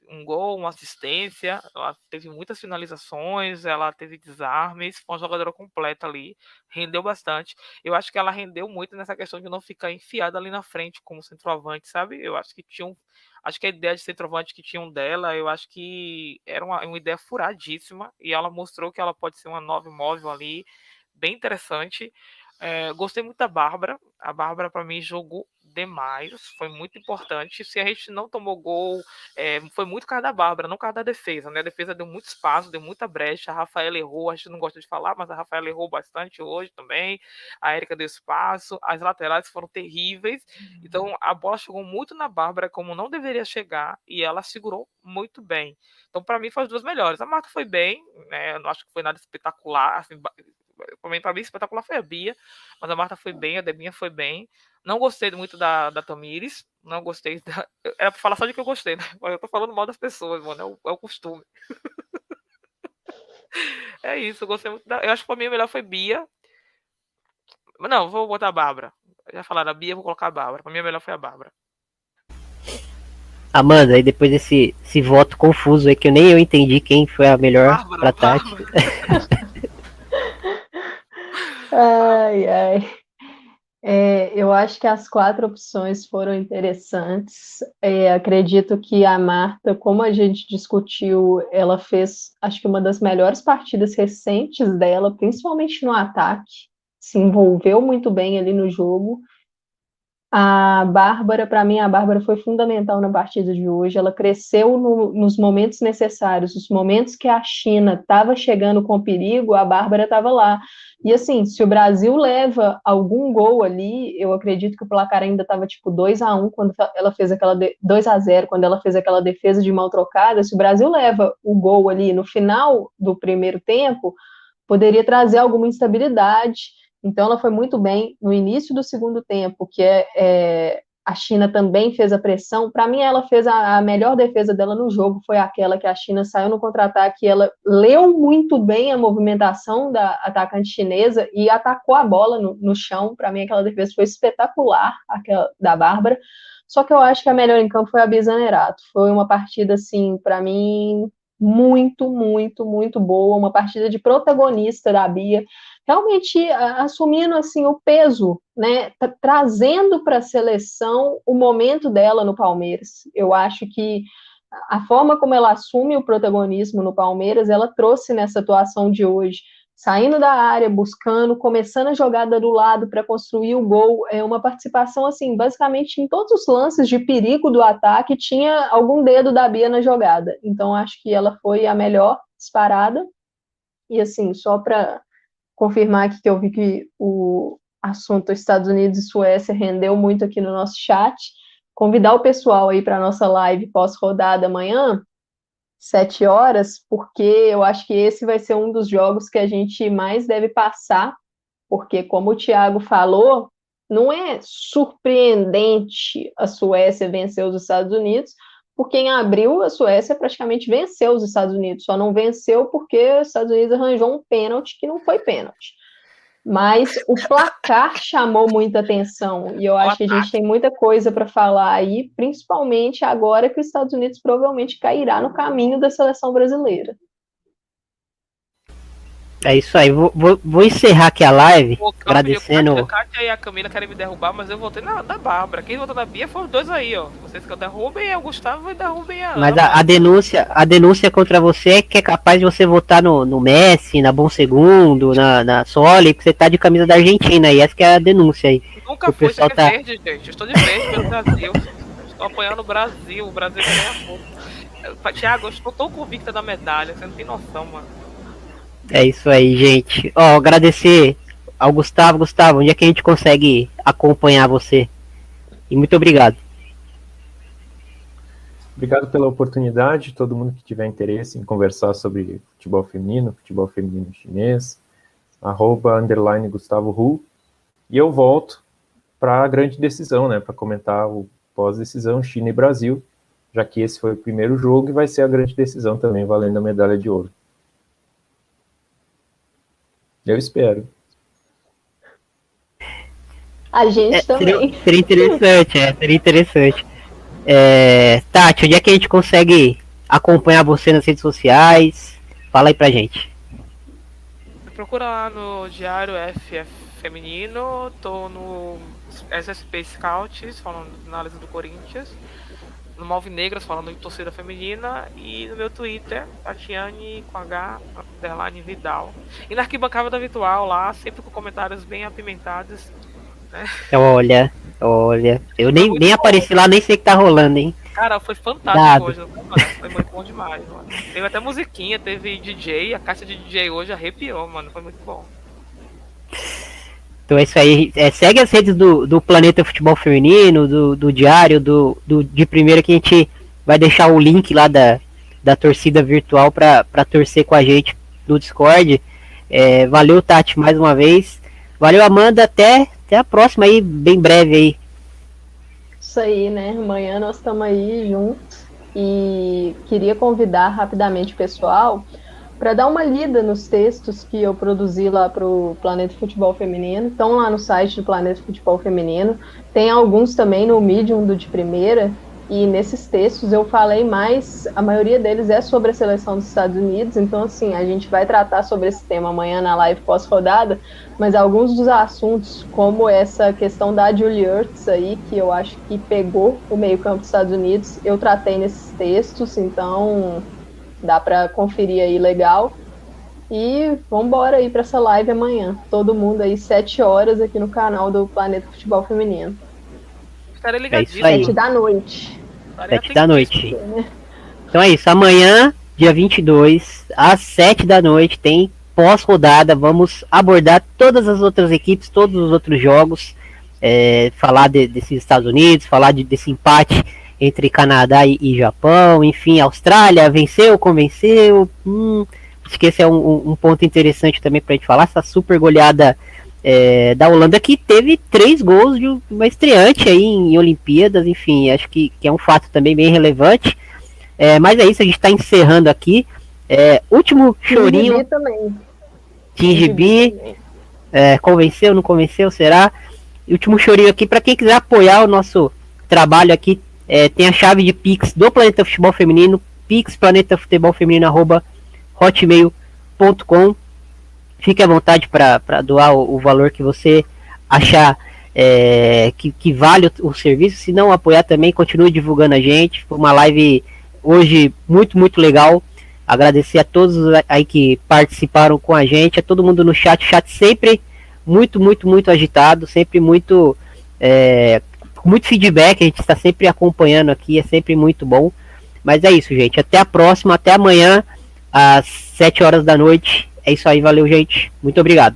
um gol, uma assistência, ela teve muitas finalizações, ela teve desarmes, foi uma jogadora completa ali, rendeu bastante. Eu acho que ela rendeu muito nessa questão de não ficar enfiada ali na frente como centroavante, sabe? Eu acho que tinha um, acho que a ideia de centroavante que tinham dela, eu acho que era uma, uma ideia furadíssima e ela mostrou que ela pode ser uma nova móvel ali bem interessante. É, gostei muito da Bárbara. A Bárbara, para mim, jogou demais. Foi muito importante. Se a gente não tomou gol, é, foi muito causa da Bárbara, não causa da defesa. Né? A defesa deu muito espaço, deu muita brecha. A Rafaela errou, a gente não gosta de falar, mas a Rafaela errou bastante hoje também. A Erika deu espaço. As laterais foram terríveis. Então, uhum. a bola chegou muito na Bárbara, como não deveria chegar, e ela segurou muito bem. Então, para mim, foi as duas melhores. A Marta foi bem, né? não acho que foi nada espetacular, assim, para mim espetacular foi a Bia, mas a Marta foi bem, a Debinha foi bem. Não gostei muito da, da Tamires, não gostei (laughs) da. Era pra falar só de que eu gostei, né? Mas eu tô falando mal das pessoas, mano, é o, é o costume. (laughs) é isso, eu gostei muito da. Eu acho que pra mim a melhor foi Bia. Não, vou botar a Bárbara. Já falaram a Bia, vou colocar a Bárbara. Pra mim a melhor foi a Bárbara. Amanda, aí depois desse esse voto confuso aí que eu nem eu entendi quem foi a melhor Bárbara, pra Tati. (laughs) Ai, ai. É, eu acho que as quatro opções foram interessantes. É, acredito que a Marta, como a gente discutiu, ela fez, acho que uma das melhores partidas recentes dela, principalmente no ataque. Se envolveu muito bem ali no jogo. A Bárbara, para mim, a Bárbara foi fundamental na partida de hoje. Ela cresceu no, nos momentos necessários, os momentos que a China estava chegando com perigo, a Bárbara estava lá. E assim, se o Brasil leva algum gol ali, eu acredito que o placar ainda estava tipo 2 a 1 quando ela fez aquela 2 a 0 quando ela fez aquela defesa de mal trocada. Se o Brasil leva o gol ali no final do primeiro tempo, poderia trazer alguma instabilidade então, ela foi muito bem no início do segundo tempo, que é, é a China também fez a pressão. Para mim, ela fez a, a, melhor defesa dela no jogo, foi aquela que a China saiu no contra-ataque. Ela leu muito bem a movimentação da atacante chinesa e atacou a bola no, no chão. Para mim, aquela defesa foi espetacular, aquela da Bárbara. Só que eu acho que a melhor em campo foi a Bizanerato. Foi uma partida, assim, para mim, muito, muito, muito boa. Uma partida de protagonista da Bia realmente assumindo assim o peso, né, trazendo para a seleção o momento dela no Palmeiras. Eu acho que a forma como ela assume o protagonismo no Palmeiras, ela trouxe nessa atuação de hoje, saindo da área, buscando, começando a jogada do lado para construir o gol, é uma participação assim, basicamente em todos os lances de perigo do ataque tinha algum dedo da Bia na jogada. Então acho que ela foi a melhor disparada. E assim, só para confirmar aqui que eu vi que o assunto Estados Unidos e Suécia rendeu muito aqui no nosso chat. Convidar o pessoal aí para a nossa live pós-rodada amanhã, sete horas, porque eu acho que esse vai ser um dos jogos que a gente mais deve passar, porque, como o Thiago falou, não é surpreendente a Suécia vencer os Estados Unidos, porque em abril a Suécia praticamente venceu os Estados Unidos, só não venceu porque os Estados Unidos arranjou um pênalti que não foi pênalti. Mas o placar chamou muita atenção e eu acho que a gente tem muita coisa para falar aí, principalmente agora que os Estados Unidos provavelmente cairá no caminho da seleção brasileira. É isso aí, vou, vou, vou encerrar aqui a live Pô, agradecendo. A Kátia e a Camila querem me derrubar, mas eu voltei na, na Bárbara. Quem votou na Bia foram os dois aí, ó. Vocês que eu derrubem é o Gustavo e derrubem a. Mas a, a, denúncia, a denúncia contra você é que é capaz de você votar no, no Messi, na Bom Segundo, na, na Soli, que você tá de camisa da Argentina, e essa que é a denúncia aí. Nunca fui ser tá... verde, gente. Eu estou de verde pelo Brasil. Estou apoiando o Brasil, o Brasil ganha Tiago, eu estou tão convicta da medalha, você não tem noção, mano. É isso aí, gente. Ó, agradecer ao Gustavo. Gustavo, onde é que a gente consegue acompanhar você? E muito obrigado. Obrigado pela oportunidade. Todo mundo que tiver interesse em conversar sobre futebol feminino, futebol feminino chinês, arroba, underline Gustavo Hu. E eu volto para a grande decisão, né? Para comentar o pós-decisão China e Brasil, já que esse foi o primeiro jogo e vai ser a grande decisão também, valendo a medalha de ouro. Eu espero. A gente é, também. Seria, seria, interessante, é, seria interessante. É, Tati, onde é que a gente consegue acompanhar você nas redes sociais? Fala aí pra gente. Procura lá no Diário FF Feminino, tô no SSP Scouts, falando análise do Corinthians no Malve Negras falando de torcida feminina e no meu Twitter, Tatiane com H, underline Vidal. E na arquibancada virtual lá, sempre com comentários bem apimentados. Né? Olha, olha. Eu nem, nem apareci lá, nem sei o que tá rolando, hein? Cara, foi fantástico Dado. hoje. Foi muito bom demais, mano. Teve até musiquinha, teve DJ, a caixa de DJ hoje arrepiou, mano. Foi muito bom. Então é isso aí. É, segue as redes do, do Planeta Futebol Feminino, do, do Diário, do, do, de primeira que a gente vai deixar o link lá da, da torcida virtual para torcer com a gente no Discord. É, valeu, Tati, mais uma vez. Valeu, Amanda. Até, até a próxima aí, bem breve aí. Isso aí, né? Amanhã nós estamos aí juntos. E queria convidar rapidamente o pessoal para dar uma lida nos textos que eu produzi lá para o Planeta Futebol Feminino. Estão lá no site do Planeta Futebol Feminino. Tem alguns também no Medium do de primeira. E nesses textos eu falei mais, a maioria deles é sobre a seleção dos Estados Unidos, então assim, a gente vai tratar sobre esse tema amanhã na live pós-rodada, mas alguns dos assuntos, como essa questão da Julie Ertz aí, que eu acho que pegou o meio-campo dos Estados Unidos, eu tratei nesses textos, então Dá para conferir aí legal. E vamos embora aí para essa live amanhã. Todo mundo aí, sete horas aqui no canal do Planeta Futebol Feminino. Estarei ligadinho. É sete da noite. Sete da noite. Então é isso. Amanhã, dia 22, às sete da noite, tem pós-rodada. Vamos abordar todas as outras equipes, todos os outros jogos. É, falar de, desses Estados Unidos, falar de, desse empate entre Canadá e, e, Japão, enfim, Austrália venceu, convenceu. Hum, acho que esse é um, um ponto interessante também para a gente falar, essa super goleada é, da Holanda que teve três gols de uma estreante aí em, em Olimpíadas, enfim, acho que, que, é um fato também bem relevante. É, mas é isso, a gente está encerrando aqui. É, último chorinho. também. Tingibi. É, convenceu, não convenceu, será? E último chorinho aqui para quem quiser apoiar o nosso trabalho aqui, é, tem a chave de Pix do Planeta Futebol Feminino, Pix Planeta Futebol Feminino, arroba hotmail.com. Fique à vontade para doar o, o, valor que você achar é, que, que, vale o, o, serviço. Se não apoiar também, continue divulgando a gente. Foi uma live hoje muito, muito legal. Agradecer a todos aí que participaram com a gente, a todo mundo no chat. Chat sempre muito, muito, muito agitado, sempre muito é, muito feedback, a gente está sempre acompanhando aqui, é sempre muito bom. Mas é isso, gente. Até a próxima, até amanhã, às 7 horas da noite. É isso aí, valeu, gente. Muito obrigado.